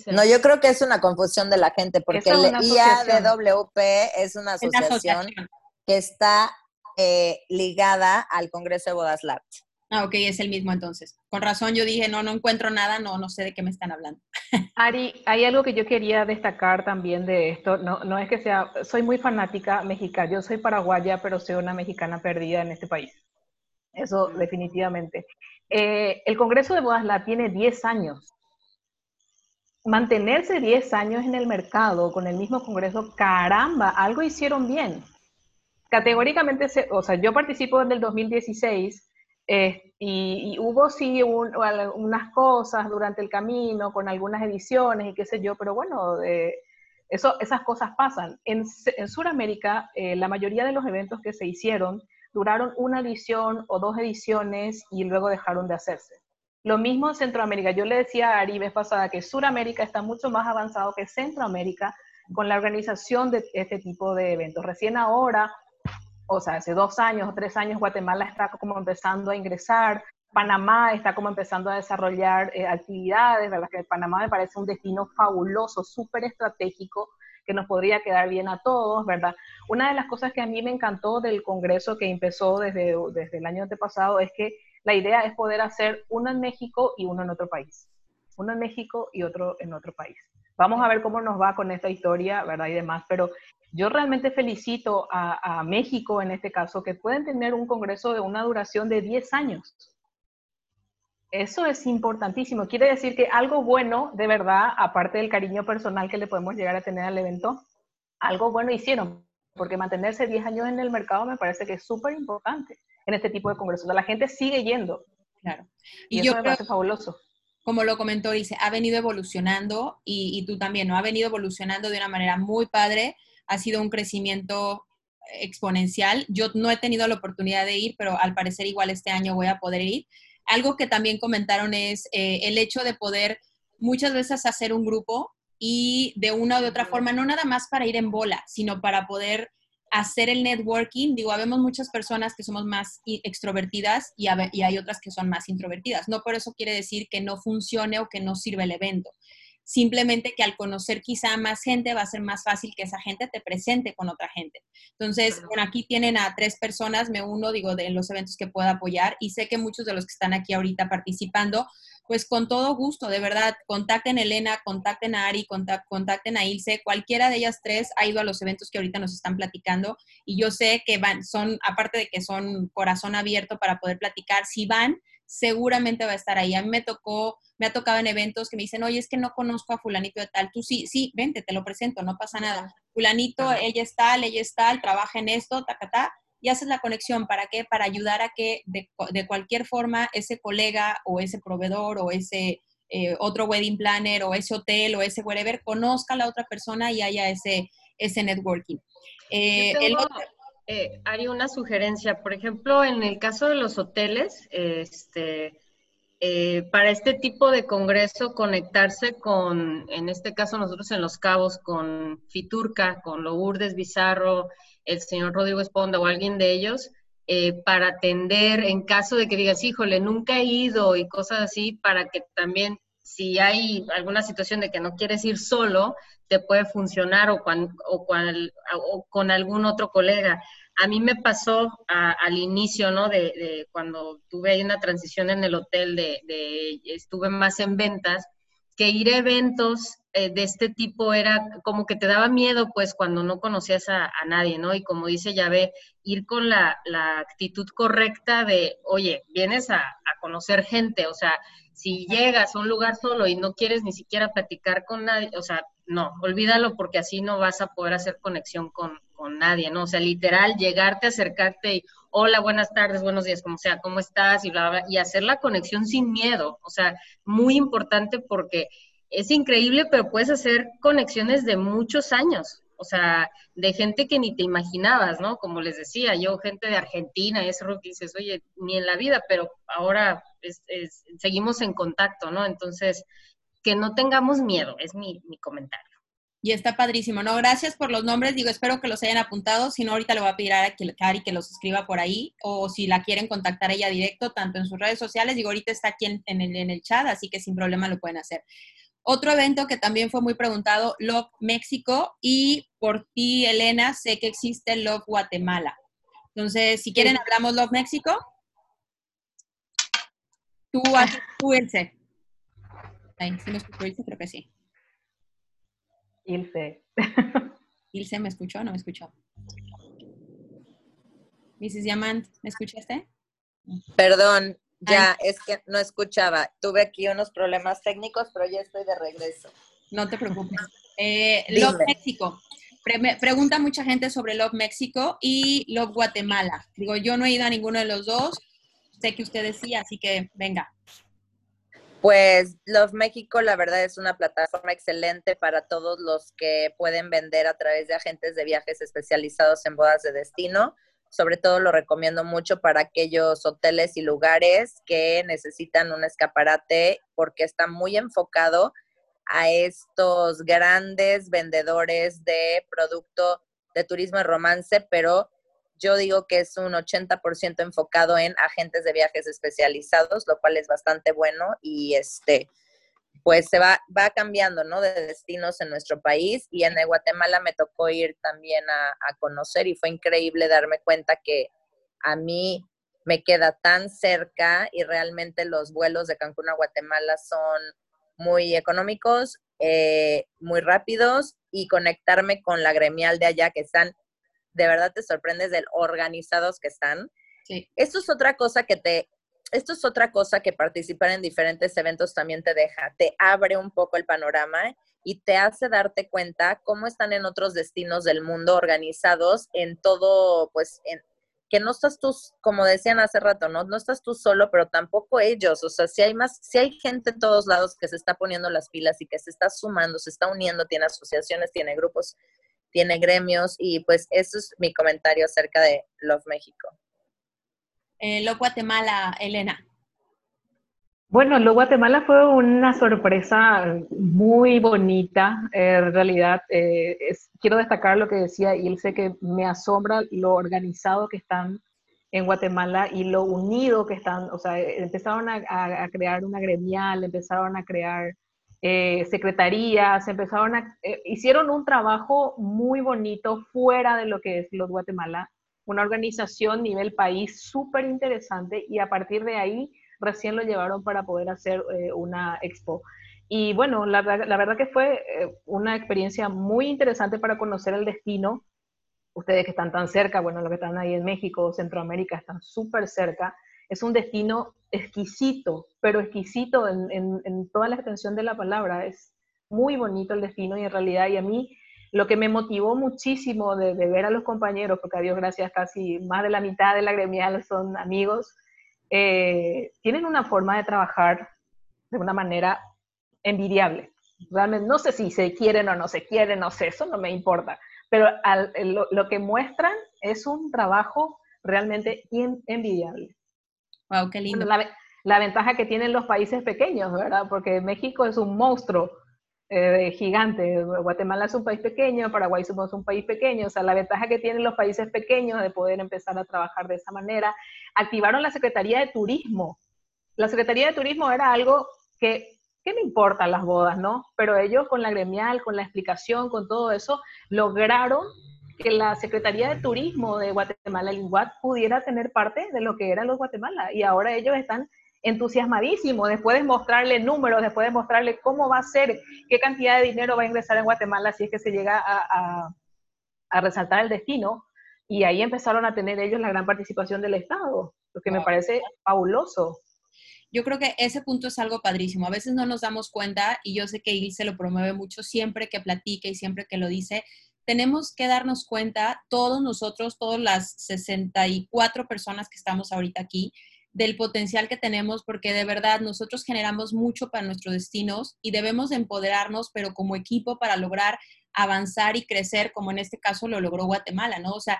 S4: No, yo creo que es una confusión de la gente, porque el IADWP es una asociación, que está eh, ligada al Congreso de Bodas.
S1: Ah, ok, es el mismo entonces. Con razón yo dije, no, no encuentro nada, no, no sé de qué me están hablando.
S3: Ari, hay algo que yo quería destacar también de esto. No, no es que sea, soy muy fanática mexicana. Yo soy paraguaya, pero soy una mexicana perdida en este país. Eso definitivamente. Eh, el Congreso de Bodas la tiene 10 años. Mantenerse 10 años en el mercado con el mismo Congreso, caramba, algo hicieron bien. Categóricamente, o sea, yo participo desde el 2016 eh, y, hubo sí unas cosas durante el camino con algunas ediciones y qué sé yo, pero bueno, eso, esas cosas pasan. En, en Sudamérica, eh, la mayoría de los eventos que se hicieron duraron una edición o dos ediciones y luego dejaron de hacerse. Lo mismo en Centroamérica. Yo le decía a Ari vez pasada que Sudamérica está mucho más avanzado que Centroamérica con la organización de este tipo de eventos. Recién ahora o sea, hace dos años o tres años Guatemala está como empezando a ingresar, Panamá está como empezando a desarrollar eh, actividades, ¿verdad? Que Panamá me parece un destino fabuloso, súper estratégico, que nos podría quedar bien a todos, ¿verdad? Una de las cosas que a mí me encantó del Congreso que empezó desde, desde el año antepasado es que la idea es poder hacer uno en México y uno en otro país. Uno en México y otro en otro país. Vamos a ver cómo nos va con esta historia, ¿verdad? Y demás, pero yo realmente felicito a, México en este caso que pueden tener un congreso de una duración de 10 años. Eso es importantísimo. Quiere decir que algo bueno, de verdad, aparte del cariño personal que le podemos llegar a tener al evento, algo bueno hicieron, porque mantenerse 10 años en el mercado me parece que es súper importante en este tipo de congresos. La gente sigue yendo.
S1: Claro.
S3: Y, eso me parece fabuloso.
S1: Como lo comentó, dice, ha venido evolucionando y, tú también, ¿no? Ha venido evolucionando de una manera muy padre ha sido un crecimiento exponencial. Yo no he tenido la oportunidad de ir, pero al parecer igual este año voy a poder ir. Algo que también comentaron es eh, el hecho de poder muchas veces hacer un grupo y de una u otra forma, no nada más para ir en bola, sino para poder hacer el networking. Digo, habemos muchas personas que somos más extrovertidas y, y hay otras que son más introvertidas. No por eso quiere decir que no funcione o que no sirva el evento simplemente que al conocer quizá más gente va a ser más fácil que esa gente te presente con otra gente. Entonces, bueno, aquí tienen a tres personas, me uno, digo, de los eventos que pueda apoyar y sé que muchos de los que están aquí ahorita participando, pues con todo gusto, de verdad, contacten a Elena, contacten a Ari, contacten a Ilse, cualquiera de ellas tres ha ido a los eventos que ahorita nos están platicando y yo sé que van, son, aparte de que son corazón abierto para poder platicar, si van, seguramente va a estar ahí. A mí me tocó, me ha tocado en eventos que me dicen, oye, es que no conozco a fulanito de tal. Tú sí, sí, vente, te lo presento, no pasa nada. Fulanito, ella es tal, ella es tal, trabaja en esto, ta, y haces la conexión. ¿Para qué? Para ayudar a que de, cualquier forma ese colega o ese proveedor o ese eh, otro wedding planner o ese hotel o ese whatever conozca a la otra persona y haya ese, ese networking.
S2: Eh, el otro, eh, haría una sugerencia. Por ejemplo, en el caso de los hoteles, este, eh, para este tipo de congreso, conectarse con, en este caso nosotros en Los Cabos, con Fiturca, con Lourdes Bizarro, el señor Rodrigo Esponda o alguien de ellos, eh, para atender en caso de que digas, híjole, nunca he ido y cosas así, para que también, si hay alguna situación de que no quieres ir solo, te puede funcionar o, o, con algún otro colega. A mí me pasó al inicio, ¿no? De, cuando tuve ahí una transición en el hotel, de, estuve más en ventas, que ir a eventos eh, de este tipo era como que te daba miedo, pues, cuando no conocías a, nadie, ¿no? Y como dice Yahvé, ir con la, actitud correcta de, oye, vienes a, a conocer gente, o sea, si llegas a un lugar solo y no quieres ni siquiera platicar con nadie, o sea, no, olvídalo porque así no vas a poder hacer conexión con, nadie, ¿no? O sea, literal, llegarte, acercarte y, hola, buenas tardes, buenos días, como sea, ¿cómo estás? Y, bla, y hacer la conexión sin miedo, o sea, muy importante porque es increíble, pero puedes hacer conexiones de muchos años, o sea, de gente que ni te imaginabas, ¿no? Como les decía, yo, gente de Argentina, y ese que dices, oye, ni en la vida, pero ahora seguimos en contacto, ¿no? Entonces, que no tengamos miedo, es mi, comentario.
S1: Y está padrísimo, ¿no? Gracias por los nombres, digo, espero que los hayan apuntado, si no, ahorita le voy a pedir a Cari que los escriba por ahí, o si la quieren contactar ella directo, tanto en sus redes sociales, digo, ahorita está aquí en, el, en el chat, así que sin problema lo pueden hacer. Otro evento que también fue muy preguntado, Love México, y por ti, Elena, sé que existe Love Guatemala. Entonces, si quieren, hablamos Love México. Tú, tú Ilse. ¿Sí me escuchó Ilse? Creo que sí.
S3: Ilse.
S1: Ilse, ¿me escuchó o no me escuchó? Mrs. Diamant, ¿me escuchaste?
S4: Perdón, ya, es que no escuchaba. Tuve aquí unos problemas técnicos, pero ya estoy de regreso.
S1: No te preocupes. Eh, Love México. pregunta mucha gente sobre Love México y Love Guatemala. Digo, yo no he ido a ninguno de los dos. Sé que usted decía, así que venga.
S4: Pues Love México, la verdad, es una plataforma excelente para todos los que pueden vender a través de agentes de viajes especializados en bodas de destino sobre todo lo recomiendo mucho para aquellos hoteles y lugares que necesitan un escaparate porque está muy enfocado a estos grandes vendedores de producto de turismo y romance, pero yo digo que es un 80% enfocado en agentes de viajes especializados, lo cual es bastante bueno y este pues se va, va cambiando, ¿no? De destinos en nuestro país y en Guatemala me tocó ir también a, conocer y fue increíble darme cuenta que a mí me queda tan cerca y realmente los vuelos de Cancún a Guatemala son muy económicos, eh, muy rápidos y conectarme con la gremial de allá que están, de verdad te sorprendes del organizados que están. Sí. Esto es otra cosa que te, esto es otra cosa que participar en diferentes eventos también te deja, te abre un poco el panorama y te hace darte cuenta cómo están en otros destinos del mundo organizados en todo, pues, en, que no estás tú, como decían hace rato, ¿no? No estás tú solo, pero tampoco ellos. O sea, si hay más, si hay gente en todos lados que se está poniendo las pilas y que se está sumando, se está uniendo, tiene asociaciones, tiene grupos, tiene gremios, y pues eso es mi comentario acerca de Love México
S1: eh, Lo Guatemala, Elena.
S3: Bueno, lo Guatemala fue una sorpresa muy bonita. en realidad, eh, quiero destacar lo que decía Ilse, que me asombra lo organizado que están en Guatemala y lo unido que están. O sea, empezaron a, crear una gremial, empezaron a crear eh, secretarías, empezaron a, eh, hicieron un trabajo muy bonito fuera de lo que es los Guatemala, una organización nivel país súper interesante y a partir de ahí recién lo llevaron para poder hacer eh, una expo. Y bueno, la, verdad que fue eh, una experiencia muy interesante para conocer el destino. Ustedes que están tan cerca, bueno, los que están ahí en México, Centroamérica, están súper cerca. Es un destino exquisito, pero exquisito en, en, toda la extensión de la palabra. Es muy bonito el destino y en realidad, y a mí lo que me motivó muchísimo de, de, ver a los compañeros, porque a Dios gracias casi más de la mitad de la gremial son amigos, eh, tienen una forma de trabajar de una manera envidiable. Realmente no sé si se quieren o no se quieren, no sé, eso no me importa, pero lo, que muestran es un trabajo realmente envidiable.
S1: Wow, qué lindo.
S3: La, la, ventaja que tienen los países pequeños, ¿verdad? Porque México es un monstruo eh, gigante. Guatemala es un país pequeño, Paraguay somos un país pequeño, o sea, la ventaja que tienen los países pequeños de poder empezar a trabajar de esa manera. Activaron la Secretaría de Turismo. La Secretaría de Turismo era algo que, ¿qué me importan las bodas, no? Pero ellos con la gremial, con la explicación, con todo eso, lograron que la Secretaría de Turismo de Guatemala, el pudiera tener parte de lo que eran los Guatemala. Y ahora ellos están entusiasmadísimo después de mostrarle números, después de mostrarle cómo va a ser, qué cantidad de dinero va a ingresar en Guatemala si es que se llega a, resaltar el destino. Y ahí empezaron a tener ellos la gran participación del Estado, lo que me parece fabuloso.
S1: Yo creo que ese punto es algo padrísimo. A veces no nos damos cuenta y yo sé que se lo promueve mucho siempre que platique y siempre que lo dice. Tenemos que darnos cuenta, todos nosotros, todas las 64 personas que estamos ahorita aquí, del potencial que tenemos, porque de verdad nosotros generamos mucho para nuestros destinos y debemos empoderarnos, pero como equipo para lograr avanzar y crecer, como en este caso lo logró Guatemala, ¿no? O sea,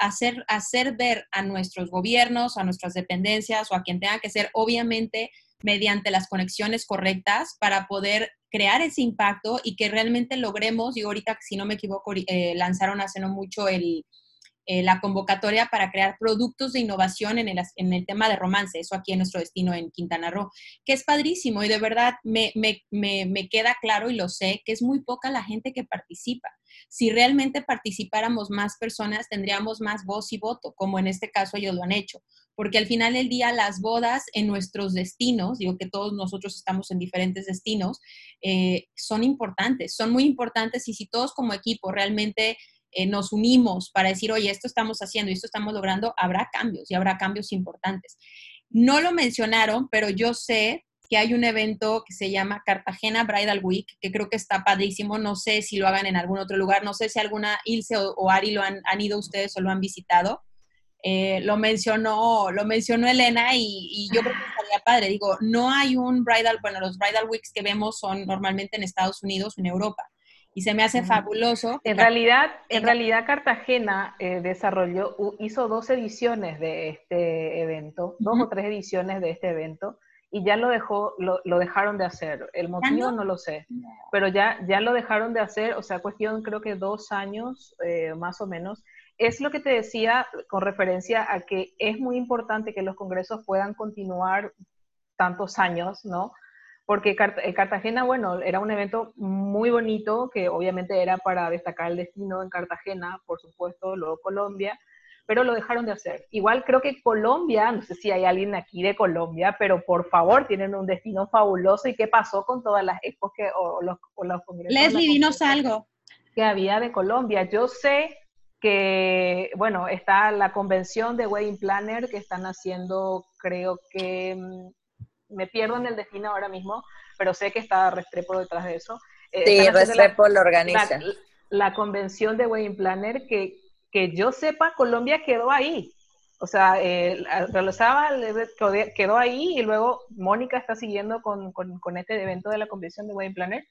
S1: hacer, hacer ver a nuestros gobiernos, a nuestras dependencias o a quien tenga que ser, obviamente, mediante las conexiones correctas para poder crear ese impacto y que realmente logremos, y ahorita, si no me equivoco, eh, lanzaron hace no mucho el, eh, la convocatoria para crear productos de innovación en el, en el, tema de romance, eso aquí en nuestro destino en Quintana Roo, que es padrísimo y de verdad me, me, me, me queda claro y lo sé que es muy poca la gente que participa. Si realmente participáramos más personas, tendríamos más voz y voto, como en este caso ellos lo han hecho porque al final del día las bodas en nuestros destinos, digo que todos nosotros estamos en diferentes destinos, eh, son importantes, son muy importantes y si todos como equipo realmente eh, nos unimos para decir, oye, esto estamos haciendo y esto estamos logrando, habrá cambios y habrá cambios importantes. No lo mencionaron, pero yo sé que hay un evento que se llama Cartagena Bridal Week, que creo que está padrísimo. No sé si lo hagan en algún otro lugar, no sé si alguna Ilse o, Ari lo han, ido ustedes o lo han visitado. Eh, lo mencionó, lo mencionó Elena y, y, yo creo que estaría padre. Digo, no hay un bridal, bueno, los bridal weeks que vemos son normalmente en Estados Unidos o en Europa y se me hace fabuloso.
S3: En realidad, en realidad Cartagena eh, desarrolló, hizo dos ediciones de este evento, dos o tres ediciones de este evento, y ya lo dejó, lo, lo dejaron de hacer. El motivo no? lo sé, pero ya, ya lo dejaron de hacer, o sea, cuestión creo que dos años eh, más o menos. Es lo que te decía con referencia a que es muy importante que los congresos puedan continuar tantos años, ¿no? Porque eh, Cartagena, bueno, era un evento muy bonito, que obviamente era para destacar el destino en Cartagena, por supuesto, luego Colombia, pero lo dejaron de hacer. Igual creo que Colombia, no sé si hay alguien aquí de Colombia, pero por favor, tienen un destino fabuloso. ¿Y qué pasó con todas las expos que, o, los, o los
S1: congresos? Leslie, dinos algo.
S3: Que había de Colombia. Yo sé que, bueno, está la convención de Wedding Planner que están haciendo, creo que mm, me pierdo en el destino ahora mismo, pero sé que está Restrepo detrás de eso.
S4: Eh, sí, Restrepo lo organiza.
S3: La, convención de Wedding Planner, que, que yo sepa, Colombia quedó ahí. O sea, eh, realizaba, quedó ahí y luego Mónica está siguiendo con, con, con, este evento de la convención de Wedding Planner,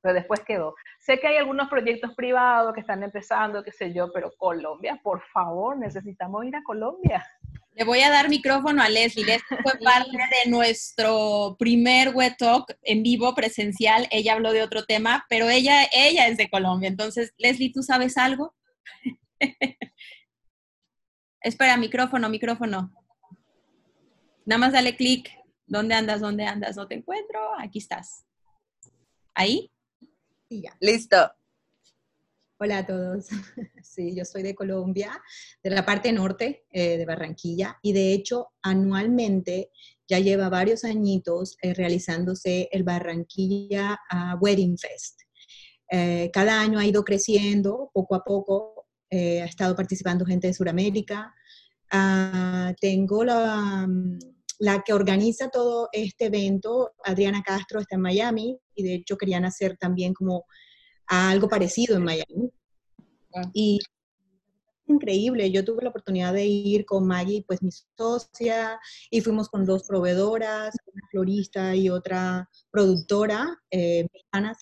S3: pero después quedó. Sé que hay algunos proyectos privados que están empezando, qué sé yo, pero Colombia, por favor, necesitamos ir a Colombia.
S1: Le voy a dar micrófono a Leslie. Leslie fue parte de nuestro primer web talk en vivo presencial. Ella habló de otro tema, pero ella, ella es de Colombia. Entonces, Leslie, ¿tú sabes algo? Espera, micrófono, micrófono. Nada más dale clic. ¿Dónde andas? ¿Dónde andas? No te encuentro. Aquí estás. ¿Ahí?
S4: Y ya. Listo.
S5: Hola a todos. Sí, yo soy de Colombia, de la parte norte eh, de Barranquilla, y de hecho anualmente ya lleva varios añitos eh, realizándose el Barranquilla uh, Wedding Fest. Eh, cada año ha ido creciendo poco a poco, ha estado participando gente de Sudamérica. Ah, tengo la, la que organiza todo este evento, Adriana Castro, está en Miami, y de hecho querían hacer también como algo parecido en Miami. Ah. Y increíble. Yo tuve la oportunidad de ir con Maggie, pues mi socia, y fuimos con dos proveedoras, una florista y otra productora eh,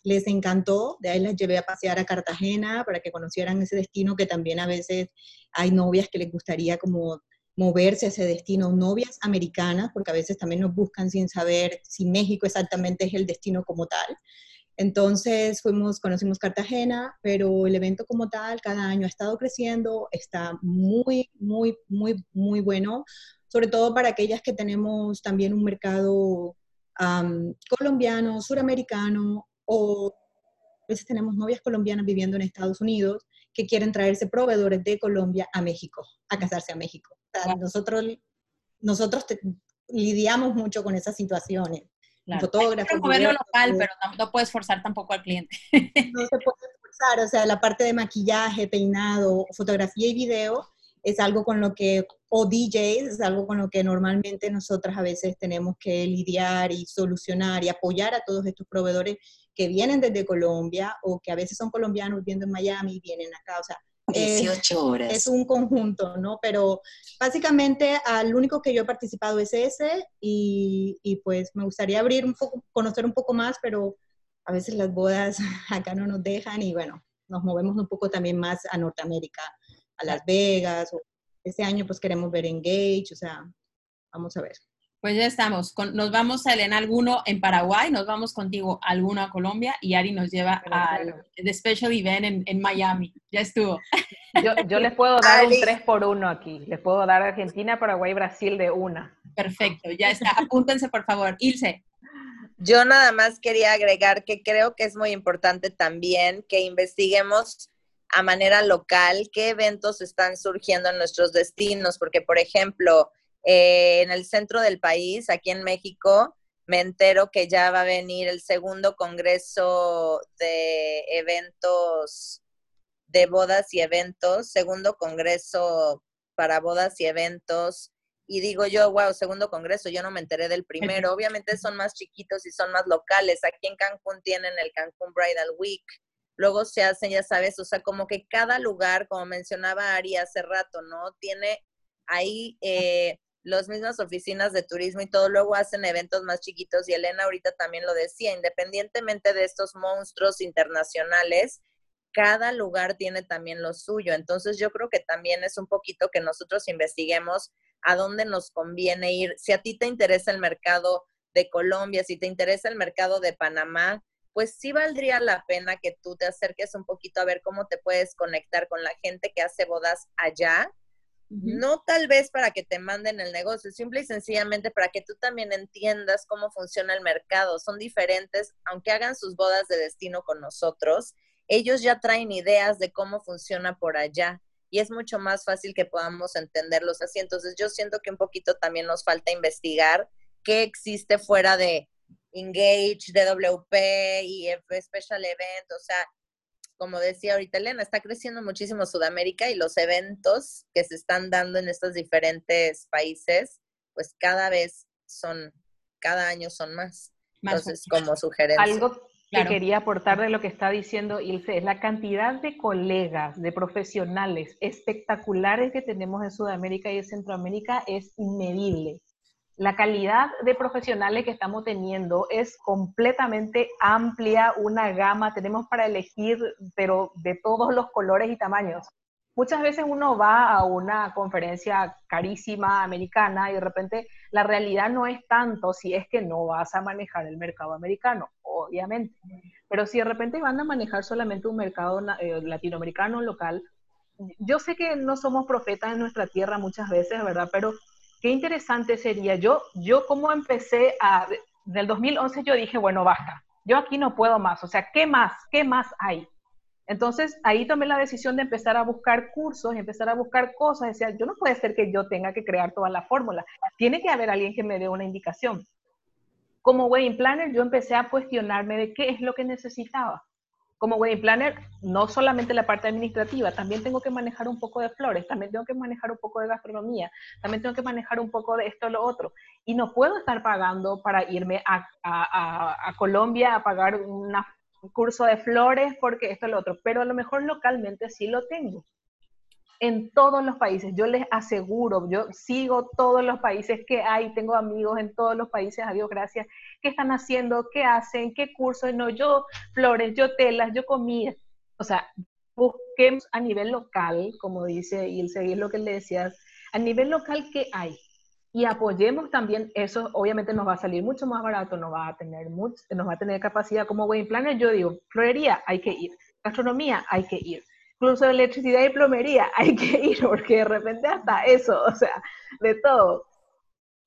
S5: Les encantó, de ahí las llevé a pasear a Cartagena para que conocieran ese destino que también a veces hay novias que les gustaría como moverse a ese destino, novias americanas, porque a veces también nos buscan sin saber si México exactamente es el destino como tal. Entonces fuimos, conocimos Cartagena, pero el evento como tal cada año ha estado creciendo, está muy, muy, muy, muy bueno, sobre todo para aquellas que tenemos también un mercado colombiano, suramericano o a veces tenemos novias colombianas viviendo en Estados Unidos que quieren traerse proveedores de Colombia a México, a casarse a México. nosotros nosotros lidiamos mucho con esas situaciones.
S1: Claro. Fotógrafo. moverlo local, pero no, puedes forzar tampoco al cliente.
S5: No se puede forzar, o sea, la parte de maquillaje, peinado, fotografía y video es algo con lo que, o DJs, es algo con lo que normalmente nosotras a veces tenemos que lidiar y solucionar y apoyar a todos estos proveedores que vienen desde Colombia o que a veces son colombianos viviendo en Miami y vienen acá, o sea,
S4: 18 horas.
S5: Es un conjunto, ¿no? Pero básicamente al único que yo he participado es ese y, y, pues me gustaría abrir un poco, conocer un poco más, pero a veces las bodas acá no nos dejan y bueno, nos movemos un poco también más a Norteamérica, a Las Vegas. O este año pues queremos ver Engage, o sea, vamos a ver.
S1: Pues ya estamos. nos vamos a Elena alguno en Paraguay, nos vamos contigo alguno a Colombia y Ari nos lleva al Special Event en, Miami. Ya estuvo.
S3: Yo, les puedo dar un 3 por 1 aquí. Les puedo dar Argentina, Paraguay, Brasil de una.
S1: Perfecto, ya está. Apúntense, por favor. Ilse.
S4: Yo nada más quería agregar que creo que es muy importante también que investiguemos a manera local qué eventos están surgiendo en nuestros destinos, porque por ejemplo, eh, en el centro del país, aquí en México, me entero que ya va a venir el segundo congreso de eventos, de bodas y eventos, segundo congreso para bodas y eventos. Y digo yo, wow, segundo congreso, yo no me enteré del primero. Obviamente son más chiquitos y son más locales. Aquí en Cancún tienen el Cancún Bridal Week. Luego se hacen, ya sabes, o sea, como que cada lugar, como mencionaba Ari hace rato, ¿no? Tiene ahí eh, las mismas oficinas de turismo y todo, luego hacen eventos más chiquitos y Elena ahorita también lo decía, independientemente de estos monstruos internacionales, cada lugar tiene también lo suyo. Entonces yo creo que también es un poquito que nosotros investiguemos a dónde nos conviene ir. Si a ti te interesa el mercado de Colombia, si te interesa el mercado de Panamá, pues sí valdría la pena que tú te acerques un poquito a ver cómo te puedes conectar con la gente que hace bodas allá no tal vez para que te manden el negocio, simple y sencillamente para que tú también entiendas cómo funciona el mercado. Son diferentes, aunque hagan sus bodas de destino con nosotros, ellos ya traen ideas de cómo funciona por allá y es mucho más fácil que podamos entenderlos así. Entonces yo siento que un poquito también nos falta investigar qué existe fuera de Engage, DWP y Special Event, o sea, como decía ahorita Elena, está creciendo muchísimo Sudamérica y los eventos que se están dando en estos diferentes países, pues cada vez son, cada año son más. Entonces, como sugerencia.
S3: Algo que quería aportar de lo que está diciendo Ilse es la cantidad de colegas, de profesionales espectaculares que tenemos en Sudamérica y en Centroamérica es inmedible la calidad de profesionales que estamos teniendo es completamente amplia, una gama, tenemos para elegir, pero de todos los colores y tamaños. muchas veces uno va a una conferencia carísima americana y de repente la realidad no es tanto si es que no vas a manejar el mercado americano, obviamente. Pero si de repente van a manejar solamente un mercado eh, latinoamericano local, yo sé que no somos profetas en nuestra tierra muchas veces, ¿verdad? Pero qué interesante sería. Yo, yo como empecé a, del 2011 yo dije, bueno, basta, yo aquí no puedo más, o sea, ¿qué más? ¿Qué más hay? Entonces ahí tomé la decisión de empezar a buscar cursos, empezar a buscar cosas. Decía, yo no puede ser que yo tenga que crear toda la fórmula. Tiene que haber alguien que me dé una indicación. Como wedding planner, yo empecé a cuestionarme de qué es lo que necesitaba. Como wedding planner, no solamente la parte administrativa, también tengo que manejar un poco de flores, también tengo que manejar un poco de gastronomía, también tengo que manejar un poco de esto lo otro. Y no puedo estar pagando para irme a, a, a Colombia a pagar una curso de flores porque esto es lo otro, pero a lo mejor localmente sí lo tengo. En todos los países, yo les aseguro, yo sigo todos los países que hay, tengo amigos en todos los países, a Dios gracias, qué están haciendo, qué hacen, qué cursos, no, yo flores, yo telas, yo comida. O sea, busquemos a nivel local, como dice Ilse, y es lo que le decías, a nivel local, ¿qué hay? y apoyemos también eso, obviamente nos va a salir mucho más barato, nos va a tener mucho, nos va a tener capacidad como wedding planner, yo digo, florería hay que ir, gastronomía hay que ir, incluso electricidad y plomería hay que ir, porque de repente hasta eso, o sea, de todo.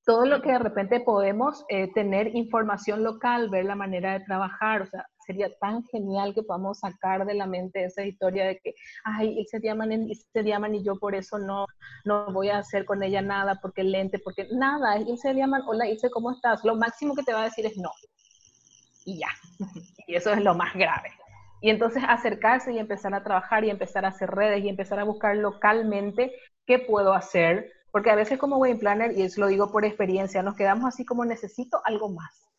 S3: Todo lo que de repente podemos eh, tener información local, ver la manera de trabajar, o sea, sería tan genial que podamos sacar de la mente esa historia de que, ay, se llaman, se llaman y yo por eso no, no voy a hacer con ella nada, porque lente, porque nada, él se llaman, hola, Ilse, ¿cómo estás? Lo máximo que te va a decir es no. Y ya. Y eso es lo más grave. Y entonces acercarse y empezar a trabajar y empezar a hacer redes y empezar a buscar localmente qué puedo hacer, porque a veces como wedding planner, y eso lo digo por experiencia, nos quedamos así como necesito algo más.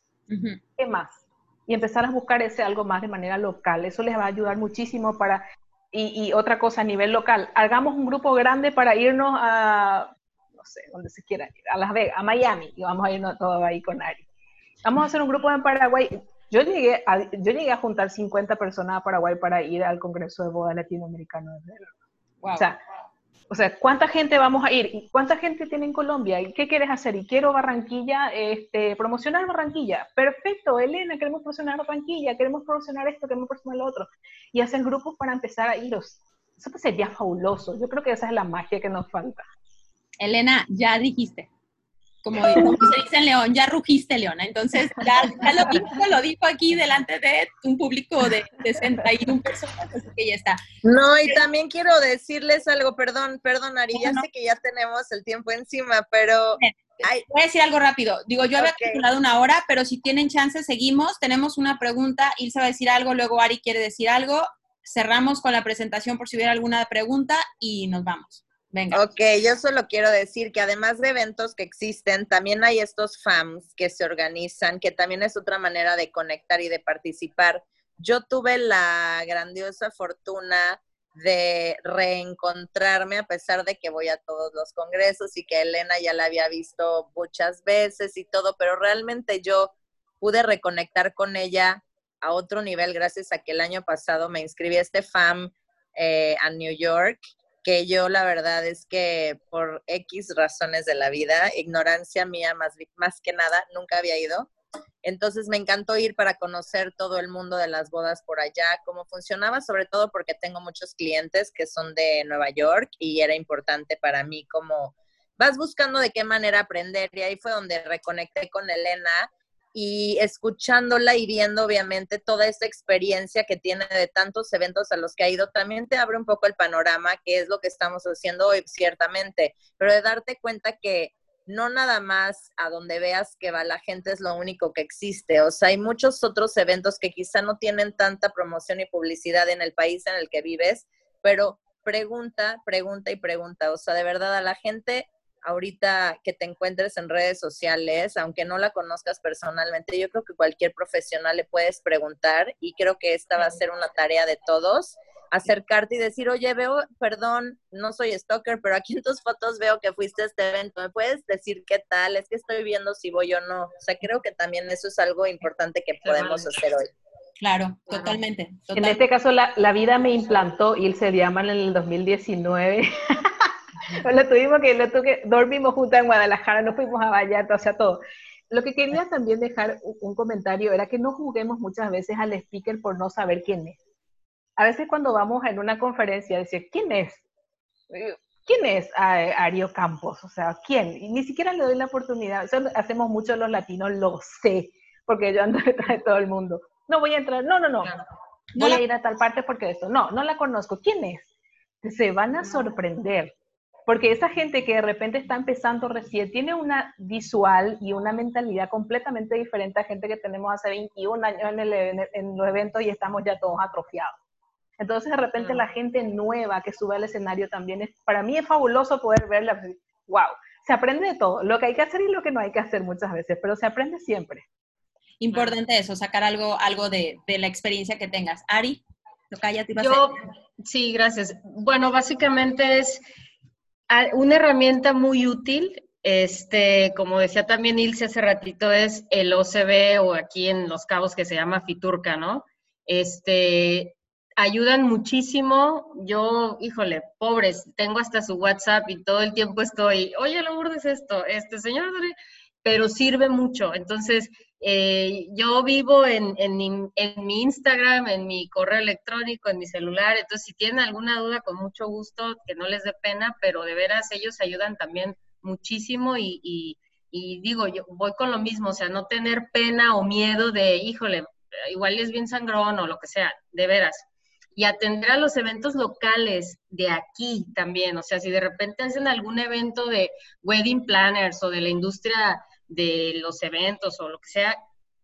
S3: ¿Qué más? y empezar a buscar ese algo más de manera local. Eso les va a ayudar muchísimo para, y, otra cosa a nivel local, hagamos un grupo grande para irnos a, no sé, donde se quiera ir, a Las Vegas, a Miami, y vamos a irnos todos ahí con Ari. Vamos a hacer un grupo en Paraguay. Yo llegué, a, yo llegué a juntar 50 personas a Paraguay para ir al Congreso de Boda Latinoamericano. Wow. O sea, o sea, ¿cuánta gente vamos a ir? ¿Y cuánta gente tiene en Colombia? ¿Y qué quieres hacer? Y quiero Barranquilla, este, promocionar Barranquilla. Perfecto, Elena, queremos promocionar Barranquilla, queremos promocionar esto, queremos promocionar lo otro. Y hacen grupos para empezar a iros. Eso sería fabuloso. Yo creo que esa es la magia que nos falta.
S1: Elena, ya dijiste como, se dice en León, ya rugiste, Leona. Entonces, ya, lo, dijo, lo dijo aquí delante de un público de 61 personas, así que ya está.
S4: No, y también quiero decirles algo, perdón, perdón, Ari, ya sé que ya tenemos el tiempo encima, pero...
S1: Voy a decir algo rápido. Digo, yo había calculado una hora, pero si tienen chance, seguimos. Tenemos una pregunta, Ilse va a decir algo, luego Ari quiere decir algo. Cerramos con la presentación por si hubiera alguna pregunta y nos vamos.
S4: Ok, yo solo quiero decir que además de eventos que existen, también hay estos FAMs que se organizan, que también es otra manera de conectar y de participar. Yo tuve la grandiosa fortuna de reencontrarme a pesar de que voy a todos los congresos y que Elena ya la había visto muchas veces y todo, pero realmente yo pude reconectar con ella a otro nivel gracias a que el año pasado me inscribí a este FAM eh, New York que yo la verdad es que por X razones de la vida, ignorancia mía más, más que nada, nunca había ido. Entonces me encantó ir para conocer todo el mundo de las bodas por allá, cómo funcionaba, sobre todo porque tengo muchos clientes que son de Nueva York y era importante para mí como vas buscando de qué manera aprender y ahí fue donde reconecté con Elena y escuchándola y viendo obviamente toda esta experiencia que tiene de tantos eventos a los que ha ido, también te abre un poco el panorama, que es lo que estamos haciendo hoy, ciertamente, pero de darte cuenta que no nada más a donde veas que va la gente es lo único que existe, o sea, hay muchos otros eventos que quizá no tienen tanta promoción y publicidad en el país en el que vives, pero pregunta, pregunta y pregunta, o sea, de verdad a la gente ahorita que te encuentres en redes sociales, aunque no la conozcas personalmente, yo creo que cualquier profesional le puedes preguntar y creo que esta va a ser una tarea de todos, acercarte y decir, oye, veo, perdón, no soy stalker, pero aquí en tus fotos veo que fuiste a este evento, ¿me puedes decir qué tal? Es que estoy viendo si voy o no. O sea, creo que también eso es algo importante que podemos hacer hoy.
S1: Claro, totalmente,
S3: En este caso, la, la vida me implantó y se llama en el 2019. lo tuvimos que, lo tuve, dormimos juntos en Guadalajara, nos fuimos a Vallarta, o sea, todo. Lo que quería también dejar un comentario era que no juguemos muchas veces al speaker por no saber quién es. A veces cuando vamos en una conferencia, decir, ¿quién es? ¿Quién es Ario Campos? O sea, ¿quién? Y ni siquiera le doy la oportunidad. Eso hacemos mucho los latinos, lo sé, porque yo ando detrás de todo el mundo. No voy a entrar, no, no, no. Voy a ir a tal parte porque esto. No, no la conozco. ¿Quién es? Se van a sorprender. Porque esa gente que de repente está empezando recién tiene una visual y una mentalidad completamente diferente a gente que tenemos hace 21 años en, el, en, los eventos y estamos ya todos atrofiados. Entonces, de repente, la gente nueva que sube al escenario también es, para mí es fabuloso poder verla. ¡Wow! Se aprende de todo, lo que hay que hacer y lo que no hay que hacer muchas veces, pero se aprende siempre.
S1: Importante eso, sacar algo, algo de, de la experiencia que tengas. Ari,
S2: cállate. Yo, sí, gracias. Bueno, básicamente es una herramienta muy útil, este, como decía también Ilse hace ratito, es el OCB o aquí en Los Cabos que se llama Fiturca, ¿no? Este, ayudan muchísimo. Yo, híjole, pobres, tengo hasta su WhatsApp y todo el tiempo estoy, oye, Lourdes esto, este señor, pero sirve mucho. Entonces, eh, yo vivo en, mi Instagram, en mi correo electrónico, en mi celular, entonces si tienen alguna duda, con mucho gusto, que no les dé pena, pero de veras ellos ayudan también muchísimo y, y, y digo, yo voy con lo mismo, o sea, no tener pena o miedo de, híjole, igual es bien sangrón o lo que sea, de veras. Y atender a los eventos locales de aquí también, o sea, si de repente hacen algún evento de wedding planners o de la industria de los eventos o lo que sea,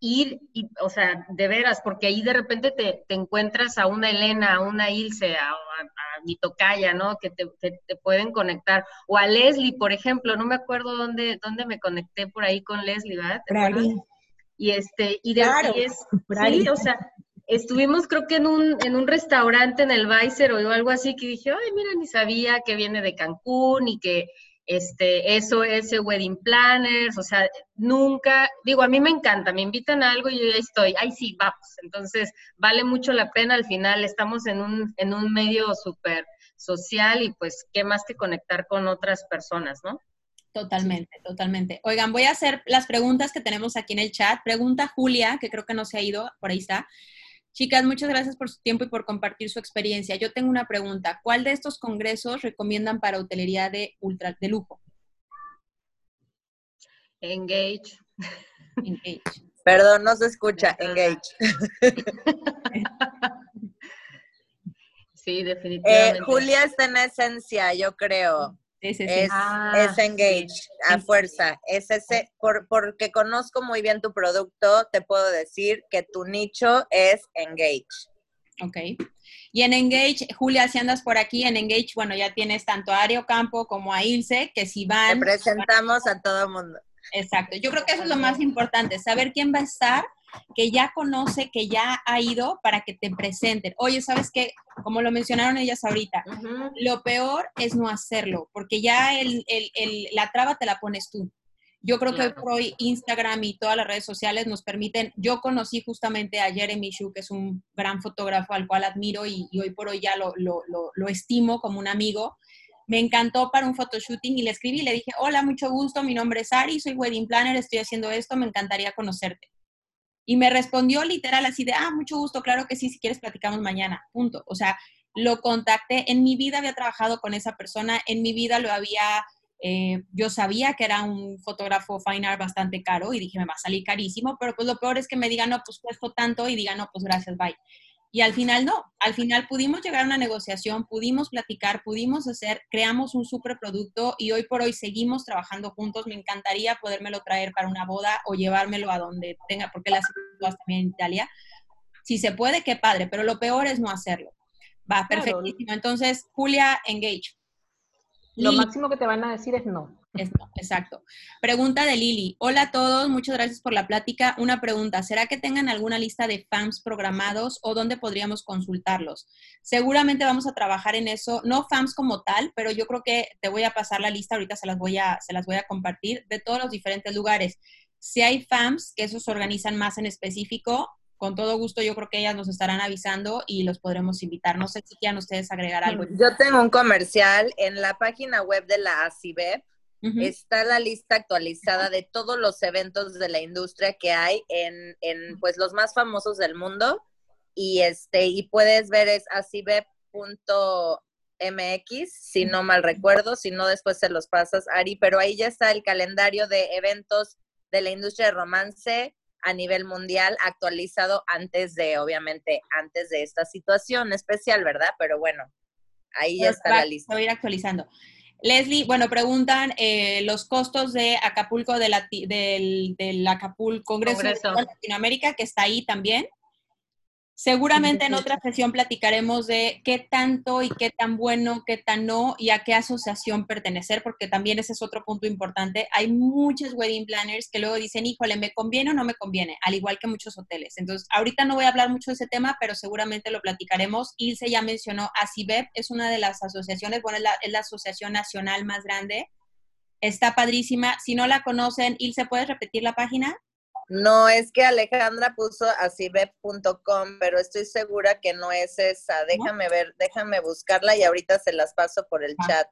S2: ir, y, o sea, de veras, porque ahí de repente te, encuentras a una Elena, a una Ilse, a, mi tocaya, ¿no? Que te, te, pueden conectar. O a Leslie, por ejemplo, no me acuerdo dónde, dónde me conecté por ahí con Leslie, ¿verdad? Y este, y de claro, es, sí, o sea, estuvimos creo que en un, en un restaurante en el Weiser o algo así que dije, ay, mira, ni sabía que viene de Cancún y que este, eso es wedding planners, o sea, nunca, digo, a mí me encanta, me invitan a algo y yo ya estoy, ahí sí, vamos. Entonces, vale mucho la pena al final, estamos en un, en un medio súper social y pues, ¿qué más que conectar con otras personas, no?
S1: Totalmente, totalmente. Oigan, voy a hacer las preguntas que tenemos aquí en el chat. Pregunta Julia, que creo que no se ha ido, por ahí está. Chicas, muchas gracias por su tiempo y por compartir su experiencia. Yo tengo una pregunta. ¿Cuál de estos congresos recomiendan para hotelería de ultra de lujo?
S2: Engage.
S4: Engage. Perdón, no se escucha. Engage.
S2: sí, definitivamente.
S4: Eh, Julia está en esencia, yo creo. Es, ah, engage, a fuerza. Es ese, por, porque conozco muy bien tu producto, te puedo decir que tu nicho es engage.
S1: Ok. Y en Engage, Julia, si andas por aquí, en Engage, bueno, ya tienes tanto a Ario Campo como a Ilse, que si van...
S4: Te presentamos a todo el mundo.
S1: Exacto. Yo creo que eso es lo más importante, saber quién va a estar que ya conoce, que ya ha ido para que te presenten. Oye, ¿sabes qué? Como lo mencionaron ellas ahorita, lo peor es no hacerlo, porque ya el, la traba te la pones tú. Yo creo que hoy Instagram y todas las redes sociales nos permiten, yo conocí justamente a Jeremy Shu, que es un gran fotógrafo al cual admiro y, hoy por hoy ya lo, lo, lo, estimo como un amigo. Me encantó para un photoshooting y le escribí y le dije, hola, mucho gusto, mi nombre es Ari, soy wedding planner, estoy haciendo esto, me encantaría conocerte. Y me respondió literal así de, ah, mucho gusto, claro que sí, si quieres platicamos mañana, punto. O sea, lo contacté, en mi vida había trabajado con esa persona, en mi vida lo había, eh, yo sabía que era un fotógrafo fine art bastante caro y dije, me va a salir carísimo, pero pues lo peor es que me digan, no, pues cuesto tanto y digan, no, pues gracias, bye. Y al final no, al final pudimos llegar a una negociación, pudimos platicar, pudimos hacer, creamos un super producto y hoy por hoy seguimos trabajando juntos. Me encantaría podérmelo traer para una boda o llevármelo a donde tenga, porque las bodas también en Italia. Si se puede, qué padre, pero lo peor es no hacerlo. Va, perfectísimo. Entonces, Julia, engage.
S3: Lo máximo que te van a decir es no.
S1: exacto. Pregunta de Lili. Hola a todos, muchas gracias por la plática. Una pregunta, ¿será que tengan alguna lista de FAMs programados o dónde podríamos consultarlos? Seguramente vamos a trabajar en eso, no FAMs como tal, pero yo creo que te voy a pasar la lista, ahorita se las voy a, se las voy a compartir, de todos los diferentes lugares. Si hay FAMs, que esos se organizan más en específico, con todo gusto yo creo que ellas nos estarán avisando y los podremos invitar. No sé si quieran ustedes agregar algo.
S4: Yo tengo un comercial en la página web de la ACIBEP. Está la lista actualizada de todos los eventos de la industria que hay en, en pues los más famosos del mundo y este y puedes ver es acibep.mx si no mal recuerdo, si no después se los pasas Ari, pero ahí ya está el calendario de eventos de la industria de romance a nivel mundial actualizado antes de, obviamente, antes de esta situación especial, ¿verdad? Pero bueno, ahí ya está la lista.
S1: Voy a ir actualizando. Leslie, bueno, preguntan eh, los costos de Acapulco, de la, del, del Acapulco Congreso, Congreso, de Latinoamérica, que está ahí también. Seguramente en otra sesión platicaremos de qué tanto y qué tan bueno, qué tan no y a qué asociación pertenecer, porque también ese es otro punto importante. Hay muchos wedding planners que luego dicen, híjole, ¿me conviene o no me conviene? Al igual que muchos hoteles. Entonces, ahorita no voy a hablar mucho de ese tema, pero seguramente lo platicaremos. Ilse ya mencionó, ACIBEP es una de las asociaciones, bueno, es la, es la asociación nacional más grande. Está padrísima. Si no la conocen, Ilse, ¿puedes repetir la página?
S4: No, es que Alejandra puso así web.com, pero estoy segura que no es esa. Déjame ver, déjame buscarla y ahorita se las paso por el chat.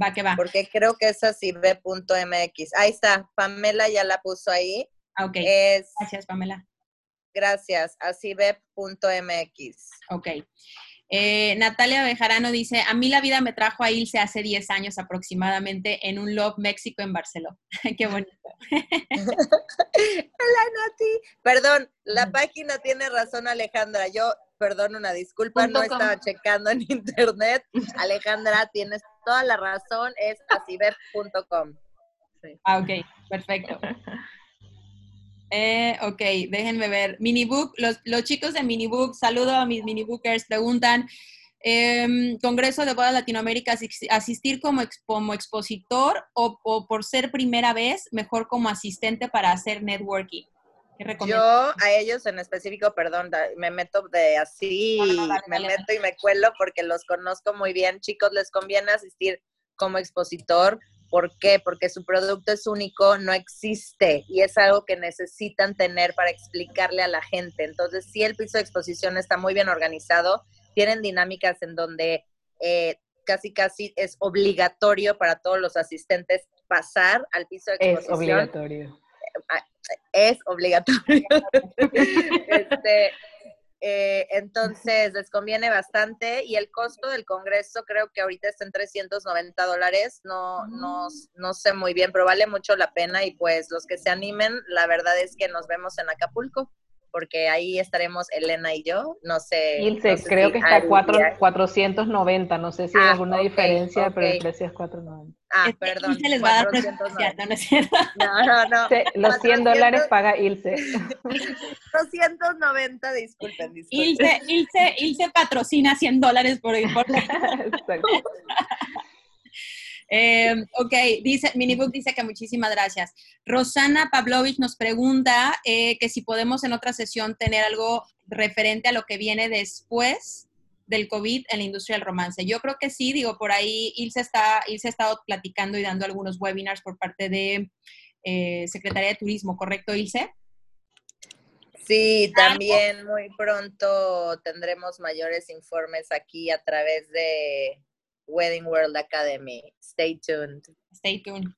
S1: Va que va.
S4: Porque creo que es así web.mx. Ahí está, Pamela ya la puso ahí.
S1: Ah, ok. Gracias, Pamela.
S4: Gracias, así web.mx.
S1: Ok. Eh, Natalia Bejarano dice, a mí la vida me trajo a Ilse hace 10 años aproximadamente en un Love México en Barcelona. Qué bonito.
S4: Hola Nati. Perdón, la página tiene razón Alejandra. Yo, perdón, una disculpa, no estaba checando en internet. Alejandra, tienes toda la razón, es asibet.com.
S1: Ah, ok, perfecto. Eh, ok, déjenme ver. Minibook, los, los chicos de Minibook, saludo a mis minibookers, preguntan, eh, Congreso de Bodas Latinoamérica, asistir como, como expositor o, por ser primera vez, mejor como asistente para hacer networking.
S4: Yo a ellos en específico, perdón, me meto de así, me meto y me cuelo porque los conozco muy bien. Chicos, les conviene asistir como expositor ¿Por qué? Porque su producto es único, no existe y es algo que necesitan tener para explicarle a la gente. Entonces, si el piso de exposición está muy bien organizado, tienen dinámicas en donde eh, casi casi es obligatorio para todos los asistentes pasar al piso de exposición.
S3: Es obligatorio.
S4: Es obligatorio. este, eh, entonces, les conviene bastante y el costo del Congreso creo que ahorita está en 390 dólares, no, no, mm. no sé muy bien, pero vale mucho la pena y pues los que se animen, la verdad es que nos vemos en Acapulco porque ahí estaremos Elena y yo, no sé.
S3: Ilse, creo que está cuatro, 490, no sé si hay ah, alguna diferencia, pero el precio es 490.
S4: Ah, perdón.
S1: Ilse les va a dar ¿no es cierto?
S4: No, no, no.
S3: los 100 dólares paga Ilse.
S4: 290, disculpen, disculpen.
S1: Ilse, Ilse, Ilse patrocina 100 dólares por importe. Eh, ok, dice, Minibook dice que muchísimas gracias. Rosana Pavlovich nos pregunta eh, que si podemos en otra sesión tener algo referente a lo que viene después del COVID en la industria del romance. Yo creo que sí, digo, por ahí Ilse, está, Ilse ha estado platicando y dando algunos webinars por parte de eh, Secretaría de Turismo, ¿correcto, Ilse?
S4: Sí, también muy pronto tendremos mayores informes aquí a través de Wedding World Academy. Stay tuned.
S1: Stay tuned.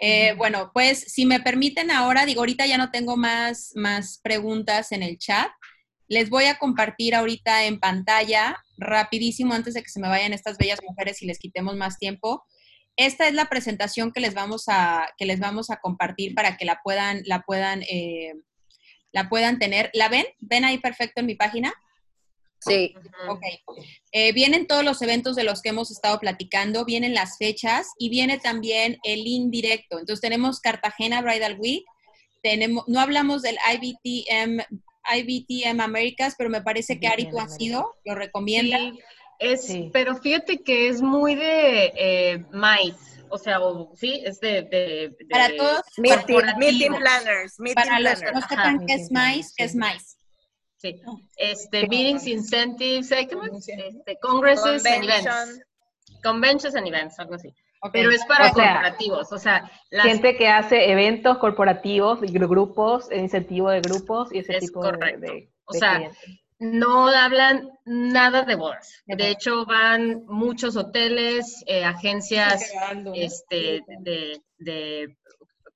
S1: Eh, bueno, pues si me permiten ahora, digo, ahorita ya no tengo más, más preguntas en el chat. Les voy a compartir ahorita en pantalla, rapidísimo, antes de que se me vayan estas bellas mujeres y les quitemos más tiempo. Esta es la presentación que les vamos a, que les vamos a compartir para que la puedan, la puedan, eh, la puedan tener. ¿La ven? ¿Ven ahí perfecto en mi página?
S4: Sí.
S1: Ok. Eh, vienen todos los eventos de los que hemos estado platicando, vienen las fechas y viene también el indirecto. Entonces tenemos Cartagena Bridal Week, tenemos, no hablamos del IBTM, IBTM Americas, pero me parece que Ari tú has sido, lo recomienda.
S2: es, pero fíjate que es muy de eh, maíz. O sea, sí, es de,
S1: para todos
S4: meeting, planners,
S1: para los que no sepan qué es maíz, qué es maíz.
S2: Sí. Este, meetings, incentives, ¿qué más? Este, congresses and events. Conventions and events, algo así. Pero es para corporativos, o sea,
S3: gente que hace eventos corporativos, grupos, incentivo de grupos y ese tipo de,
S2: O sea, no hablan nada de bodas. De hecho, van muchos hoteles, eh, agencias este, de,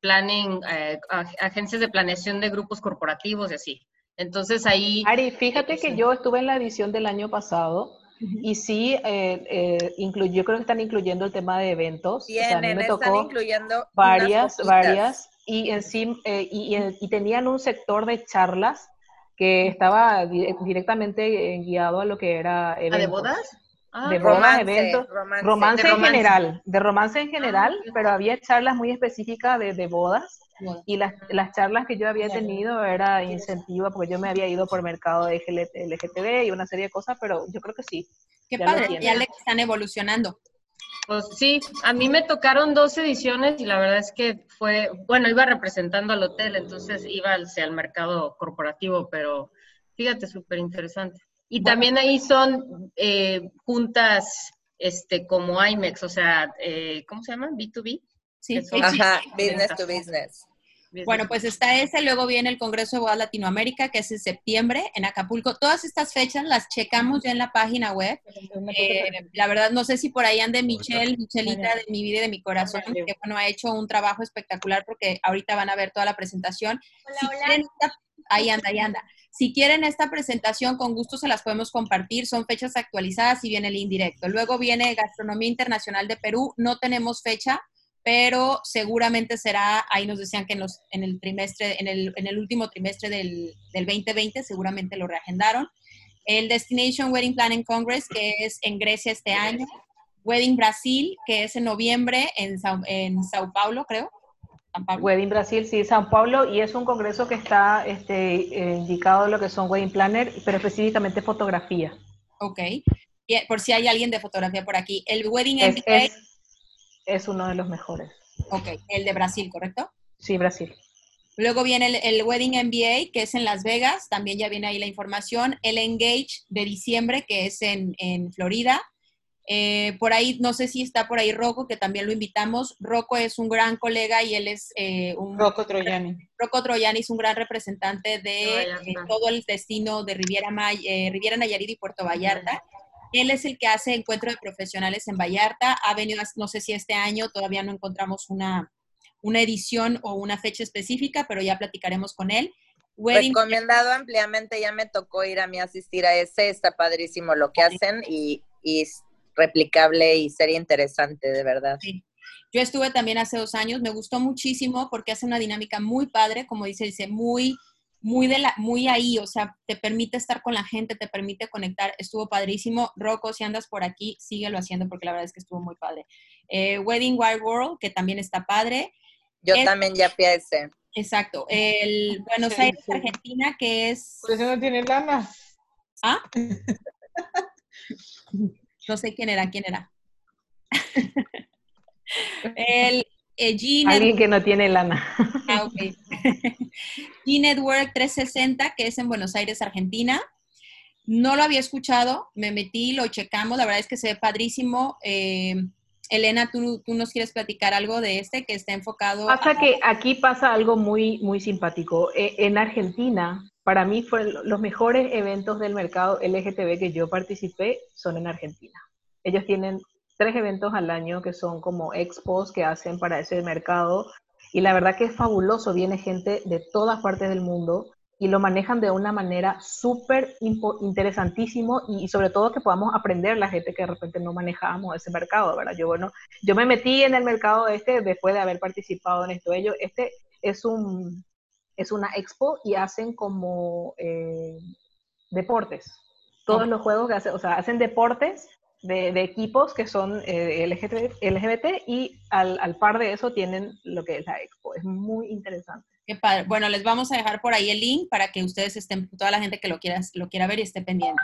S2: planning, eh, agencias de planeación de grupos corporativos y así. Entonces ahí...
S3: Ari, fíjate que yo estuve en la edición del año pasado y sí, eh, yo creo que están incluyendo el tema de eventos.
S4: Tienen, o sea, me tocó están incluyendo
S3: varias, varias. Y, en sí, y, y, tenían un sector de charlas que estaba directamente guiado a lo que era
S2: eventos. ¿De bodas?
S3: Ah, de bodas, eventos, romance, en general, de romance en general, ah, pero había charlas muy específicas de, de bodas y las, las, charlas que yo había tenido era incentiva porque yo me había ido por mercado de LGTB y una serie de cosas, pero yo creo que sí.
S1: Qué padre, ya le están evolucionando.
S2: Pues sí, a mí me tocaron dos ediciones y la verdad es que fue, bueno, iba representando al hotel, entonces iba hacia el mercado corporativo, pero fíjate, súper interesante. Y también ahí son eh, juntas este, como IMEX, o sea, eh, ¿cómo se llama? B2B.
S4: Sí, Ajá, business to business.
S1: Bueno, pues está ese, luego viene el Congreso de Bodas Latinoamérica, que es en septiembre en Acapulco. Todas estas fechas las checamos ya en la página web. Eh, la verdad, no sé si por ahí ande Michelle, Michelita de mi vida y de mi corazón, que bueno, ha hecho un trabajo espectacular porque ahorita van a ver toda la presentación. si Quieren ahí anda, ahí anda. Si quieren esta presentación, con gusto se las podemos compartir. Son fechas actualizadas y viene el indirecto. Luego viene Gastronomía Internacional de Perú. No tenemos fecha, pero seguramente será, ahí nos decían que en, los, en el trimestre, en el, en el último trimestre del, del 2020, seguramente lo reagendaron. El Destination Wedding Planning Congress, que es en Grecia este año. Wedding Brasil, que es en noviembre en, en Sao Paulo, creo.
S3: Wedding Brasil, sí, Sao Paulo, y es un congreso que está este, eh, indicado lo que son Wedding Planner, pero específicamente fotografía.
S1: Ok. por si hay alguien de fotografía por aquí. El Wedding
S3: MBA es uno de los mejores.
S1: Ok, el de Brasil, ¿correcto?
S3: Sí, Brasil.
S1: Luego viene el, Wedding MBA, que es en Las Vegas, también ya viene ahí la información. El Engage de diciembre, que es en, Florida. Eh, por ahí, no sé si está por ahí Rocco, que también lo invitamos. Rocco es un gran colega y él es eh, un...
S3: Rocco Troyani.
S1: Rocco Troyani es un gran representante de, todo el destino de Riviera, eh, Riviera Nayarit y Puerto Vallarta. Él es el que hace encuentro de profesionales en Vallarta. Ha venido, no sé si este año todavía no encontramos una, una edición o una fecha específica, pero ya platicaremos con él.
S4: Recomendado ampliamente, ya me tocó ir a mí a asistir a ese, está padrísimo lo que hacen y, y replicable y sería interesante, de verdad.
S1: Yo estuve también hace dos años, me gustó muchísimo porque hace una dinámica muy padre, como dice, dice, muy muy, de la, muy ahí, o sea, te permite estar con la gente, te permite conectar, estuvo padrísimo. Rocco, si andas por aquí, síguelo haciendo porque la verdad es que estuvo muy padre. Eh, Wedding Wild World, que también está padre.
S4: Yo también ya fui a ese.
S1: Exacto. El Buenos Aires, Argentina, que es...
S3: Por eso no tiene lana.
S1: ¿Ah? no sé quién era, quién era. el
S3: eh, Alguien que no tiene lana.
S1: Ah, ok. G-Network 360, que es en Buenos Aires, Argentina. No lo había escuchado, me metí, lo checamos, la verdad es que se ve padrísimo. Eh, Elena, ¿tú, ¿tú, nos quieres platicar algo de este que está enfocado?
S3: Pasa que aquí pasa algo muy, muy simpático. Eh, en Argentina, para mí, fueron los mejores eventos del mercado LGTB que yo participé son en Argentina. Ellos tienen tres eventos al año que son como expos que hacen para ese mercado. Y la verdad que es fabuloso, viene gente de todas partes del mundo y lo manejan de una manera súper interesantísimo y, sobre todo que podamos aprender la gente que de repente no manejábamos ese mercado, ¿verdad? Yo, bueno, yo me metí en el mercado este después de haber participado en esto. Ellos, este es un, es una expo y hacen como eh, deportes. Todos los juegos que hacen, o sea, hacen deportes de, equipos que son eh, LGBT, y al, par de eso tienen lo que es la expo. Es muy interesante.
S1: Qué padre. Bueno, les vamos a dejar por ahí el link para que ustedes estén, toda la gente que lo quiera, lo quiera ver y esté pendiente.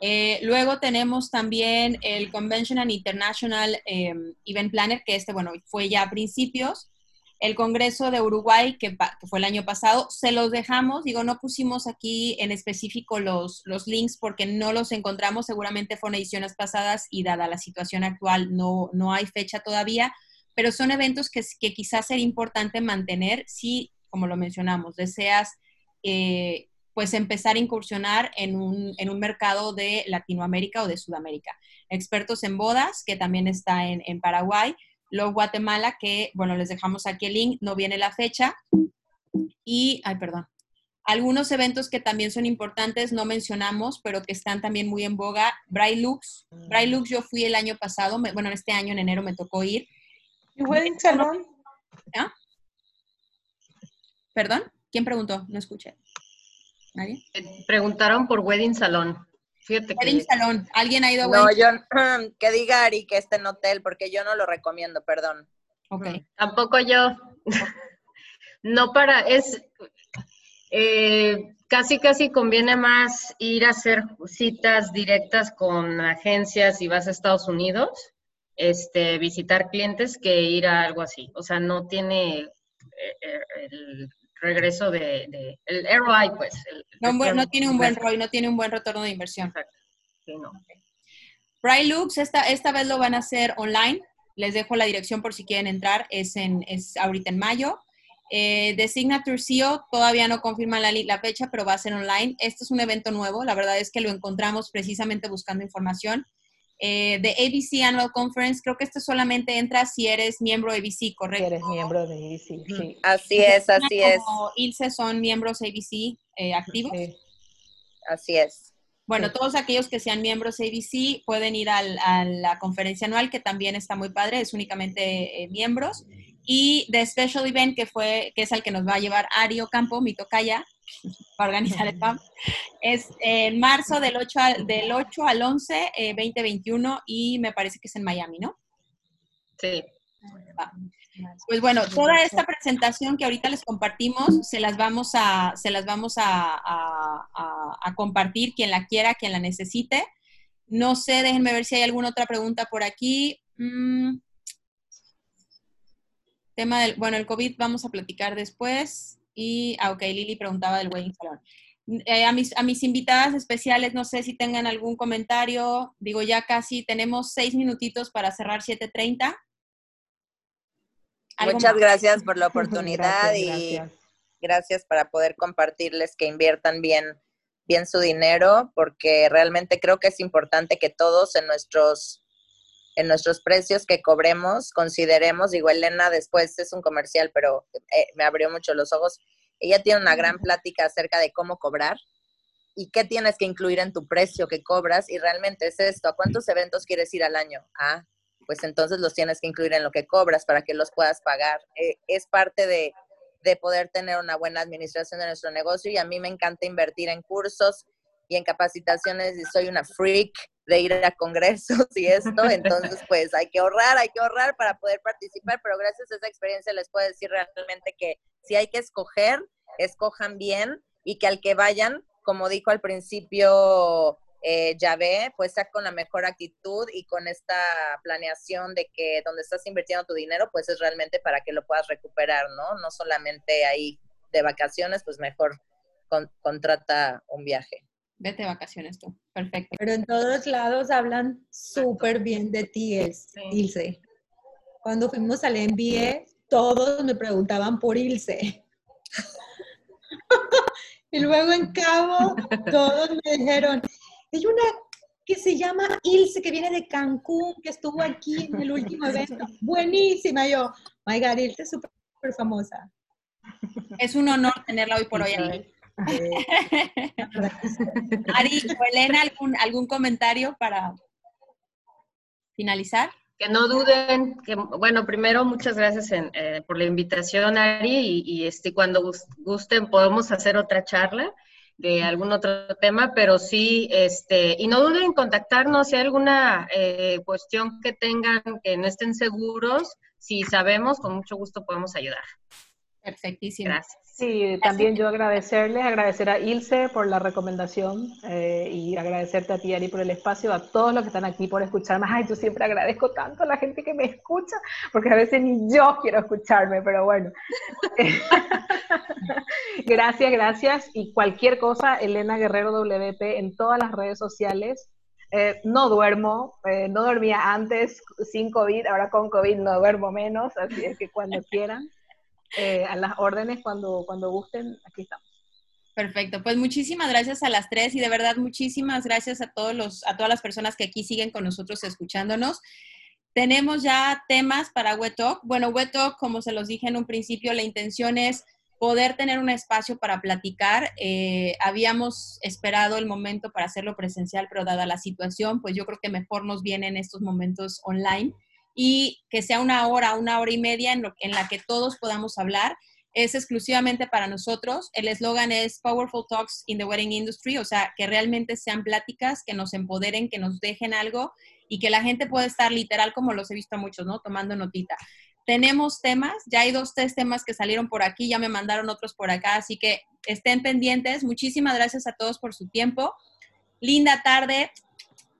S1: Eh, luego tenemos también el Convention and International em, Event Planner, que este, bueno, fue ya a principios el Congreso de Uruguay, que, fue el año pasado, se los dejamos, digo, no pusimos aquí en específico los, los links porque no los encontramos, seguramente fueron ediciones pasadas y dada la situación actual no, no hay fecha todavía, pero son eventos que, quizás sería importante mantener si, como lo mencionamos, deseas eh, pues empezar a incursionar en un, en un, mercado de Latinoamérica o de Sudamérica. Expertos en bodas, que también está en, en Paraguay, luego Guatemala, que, bueno, les dejamos aquí el link, no viene la fecha, y, ay, perdón, algunos eventos que también son importantes, no mencionamos, pero que están también muy en boga, Brailux. Brailux yo fui el año pasado, bueno, este año en enero me tocó ir.
S6: ¿Y Wedding Salon?
S1: ¿Ah? ¿Perdón? ¿Quién preguntó? No escuché. ¿Nadie?
S2: Preguntaron por Wedding Salon.
S1: Fíjate wedding Salon. ¿Alguien ha ido a
S4: No, yo, que diga Ari que esté en hotel, porque yo no lo recomiendo, perdón.
S1: Ok.
S2: Tampoco yo. no para, es, eh, casi casi conviene más ir a hacer citas directas con agencias y vas a Estados Unidos, este, visitar clientes que ir a algo así. O sea, no tiene eh, eh, el regreso de, el ROI, pues.
S1: no, tiene un buen ROI, no tiene un buen retorno de inversión. Exacto. Sí, no. Looks, esta, esta vez lo van a hacer online. Les dejo la dirección por si quieren entrar. Es, en, es ahorita en mayo. Eh, de Signature CEO todavía no confirman la, la, fecha, pero va a ser online. Este es un evento nuevo, la verdad es que lo encontramos precisamente buscando información. Eh, de ABC Annual Conference, creo que este solamente entra si eres miembro de ABC, ¿correcto?
S6: Si eres miembro de ABC, sí.
S4: Así es, así es.
S1: Ilse son miembros ABC eh, activos.
S4: Así es.
S1: Bueno, todos aquellos que sean miembros ABC pueden ir al, a la conferencia anual, que también está muy padre, es únicamente eh, miembros y de Special Event, que, fue, que es el que nos va a llevar Ario Campo, mi tocaya, para organizar el PAM, es en marzo del 8 al, del 8 al 11, 2021, y me parece que es en Miami, ¿no?
S2: Sí.
S1: Pues bueno, toda esta presentación que ahorita les compartimos, se las vamos a, se las vamos a, a compartir, quien la quiera, quien la necesite. No sé, déjenme ver si hay alguna otra pregunta por aquí. Mm. Tema del, bueno, el COVID vamos a platicar después. Y, ah, ok, Lili preguntaba del wedding salon. Eh, a, mis, a mis invitadas especiales, no sé si tengan algún comentario. Digo, ya casi tenemos seis minutitos para cerrar 7.30.
S4: Muchas gracias por la oportunidad y gracias. para poder compartirles que inviertan bien, bien su dinero, porque realmente creo que es importante que todos en nuestros en nuestros precios que cobremos, consideremos, digo, Elena después es un comercial, pero eh, me abrió mucho los ojos. Ella tiene una gran plática acerca de cómo cobrar y qué tienes que incluir en tu precio que cobras y realmente es esto, ¿a cuántos eventos quieres ir al año? Ah, pues entonces los tienes que incluir en lo que cobras para que los puedas pagar. Eh, es parte de, de poder tener una buena administración de nuestro negocio y a mí me encanta invertir en cursos y en capacitaciones y soy una freak de ir a congresos y esto, entonces pues hay que ahorrar, hay que ahorrar para poder participar, pero gracias a esa experiencia les puedo decir realmente que si hay que escoger, escojan bien y que al que vayan, como dijo al principio eh, ve pues sea con la mejor actitud y con esta planeación de que donde estás invirtiendo tu dinero, pues es realmente para que lo puedas recuperar, ¿no? No solamente ahí de vacaciones, pues mejor contrata un viaje.
S1: Vete de vacaciones tú. Perfecto.
S5: Pero en todos lados hablan súper bien de ti, Ilse. Cuando fuimos al MBA, todos me preguntaban por Ilse. y luego en Cabo, todos me dijeron, hay una que se llama Ilse, que viene de Cancún, que estuvo aquí en el último evento. Buenísima. Yo, my God, Ilse es súper famosa.
S1: Es un honor tenerla hoy por hoy. Ari o Elena, ¿algún, ¿algún comentario para finalizar?
S2: Que no duden, que bueno, primero muchas gracias eh, por la invitación, Ari, y, este, cuando gusten podemos hacer otra charla de algún otro tema, pero sí, este, y no duden en contactarnos si hay alguna eh, cuestión que tengan que no estén seguros, si sabemos, con mucho gusto podemos ayudar.
S1: Perfectísimo.
S2: Gracias.
S6: Sí, también yo agradecerles, agradecer a Ilse por la recomendación eh, y agradecerte a ti, Ari, por el espacio, a todos los que están aquí por escucharme. Ay, yo siempre agradezco tanto a la gente que me escucha, porque a veces ni yo quiero escucharme, pero bueno. gracias, gracias. Y cualquier cosa, Elena Guerrero WP en todas las redes sociales. Eh, no duermo, eh, no dormía antes sin COVID, ahora con COVID no duermo menos, así es que cuando quieran. Eh, a las órdenes cuando, cuando gusten, aquí estamos.
S1: Perfecto, pues muchísimas gracias a las tres y de verdad muchísimas gracias a todos los, a todas las personas que aquí siguen con nosotros escuchándonos. Tenemos ya temas para Wet Talk. Bueno, Wet Talk, como se los dije en un principio, la intención es poder tener un espacio para platicar. Eh, habíamos esperado el momento para hacerlo presencial, pero dada la situación, pues yo creo que mejor nos viene en estos momentos online y que sea una hora, una hora y media en, en la que todos podamos hablar. Es exclusivamente para nosotros. El eslogan es Powerful Talks in the Wedding Industry, o sea, que realmente sean pláticas que nos empoderen, que nos dejen algo y que la gente pueda estar literal, como los he visto a muchos, ¿no? Tomando notita. Tenemos temas, ya hay dos, tres temas que salieron por aquí, ya me mandaron otros por acá, así que estén pendientes. Muchísimas gracias a todos por su tiempo. Linda tarde,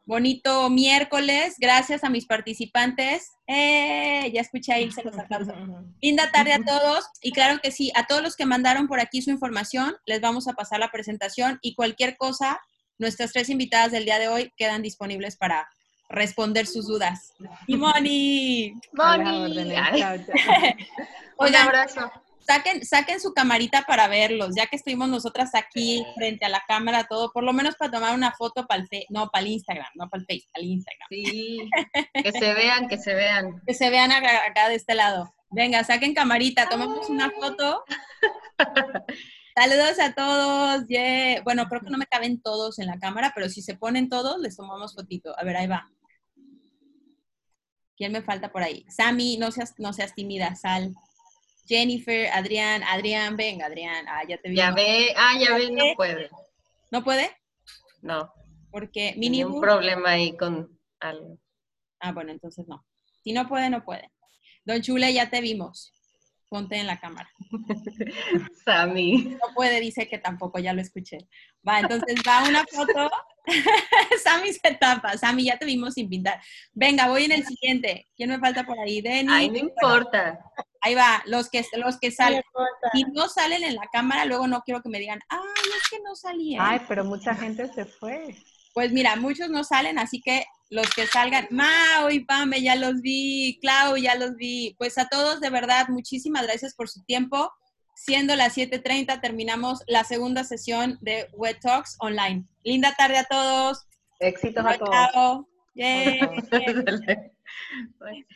S1: bonito miércoles. Gracias a mis participantes. Eh, ya escuché ahí, se los aplausos. Linda tarde a todos. Y claro que sí, a todos los que mandaron por aquí su información, les vamos a pasar la presentación y cualquier cosa, nuestras tres invitadas del día de hoy quedan disponibles para responder sus dudas. Y Moni.
S2: Moni. Un abrazo.
S1: Saquen, saquen su camarita para verlos, ya que estuvimos nosotras aquí frente a la cámara, todo, por lo menos para tomar una foto para el no, para el Instagram, no para el Face, para el Instagram.
S2: Sí, que se vean, que se vean.
S1: Que se vean acá, de este lado. Venga, saquen camarita, tomemos una foto. Saludos a todos. Bueno, creo que no me caben todos en la cámara, pero si se ponen todos, les tomamos fotito. A ver, ahí va. ¿Quién me falta por ahí? Sammy, no seas, no seas tímida, Sal. Jennifer, Adrián, Adrián, venga, Adrián. Ah, ya te vi.
S2: Ya ve, ah, ya ve, no puede.
S1: ¿No puede?
S2: No.
S1: Porque
S2: mini un problema ahí con algo.
S1: Ah, bueno, entonces no. Si no puede, no puede. Don Chule, ya te vimos ponte en la cámara.
S2: Sammy.
S1: No puede, dice que tampoco, ya lo escuché. Va, entonces va una foto. Sammy se tapa. Sammy, ya te vimos sin pintar. Venga, voy en el siguiente. ¿Quién me falta por ahí? Denny.
S2: Ay, no importa.
S1: Ahí va, los que, los que salen. Si no salen en la cámara, luego no quiero que me digan, ay, es que no salía.
S6: Ay, pero mucha gente se fue.
S1: Pues mira, muchos no salen, así que los que salgan, Mau y Pame, ya los vi, Clau, ya los vi. Pues a todos, de verdad, muchísimas gracias por su tiempo. Siendo las 7.30, terminamos la segunda sesión de Web Talks online. Linda tarde a todos.
S6: Éxitos a todos. Chao.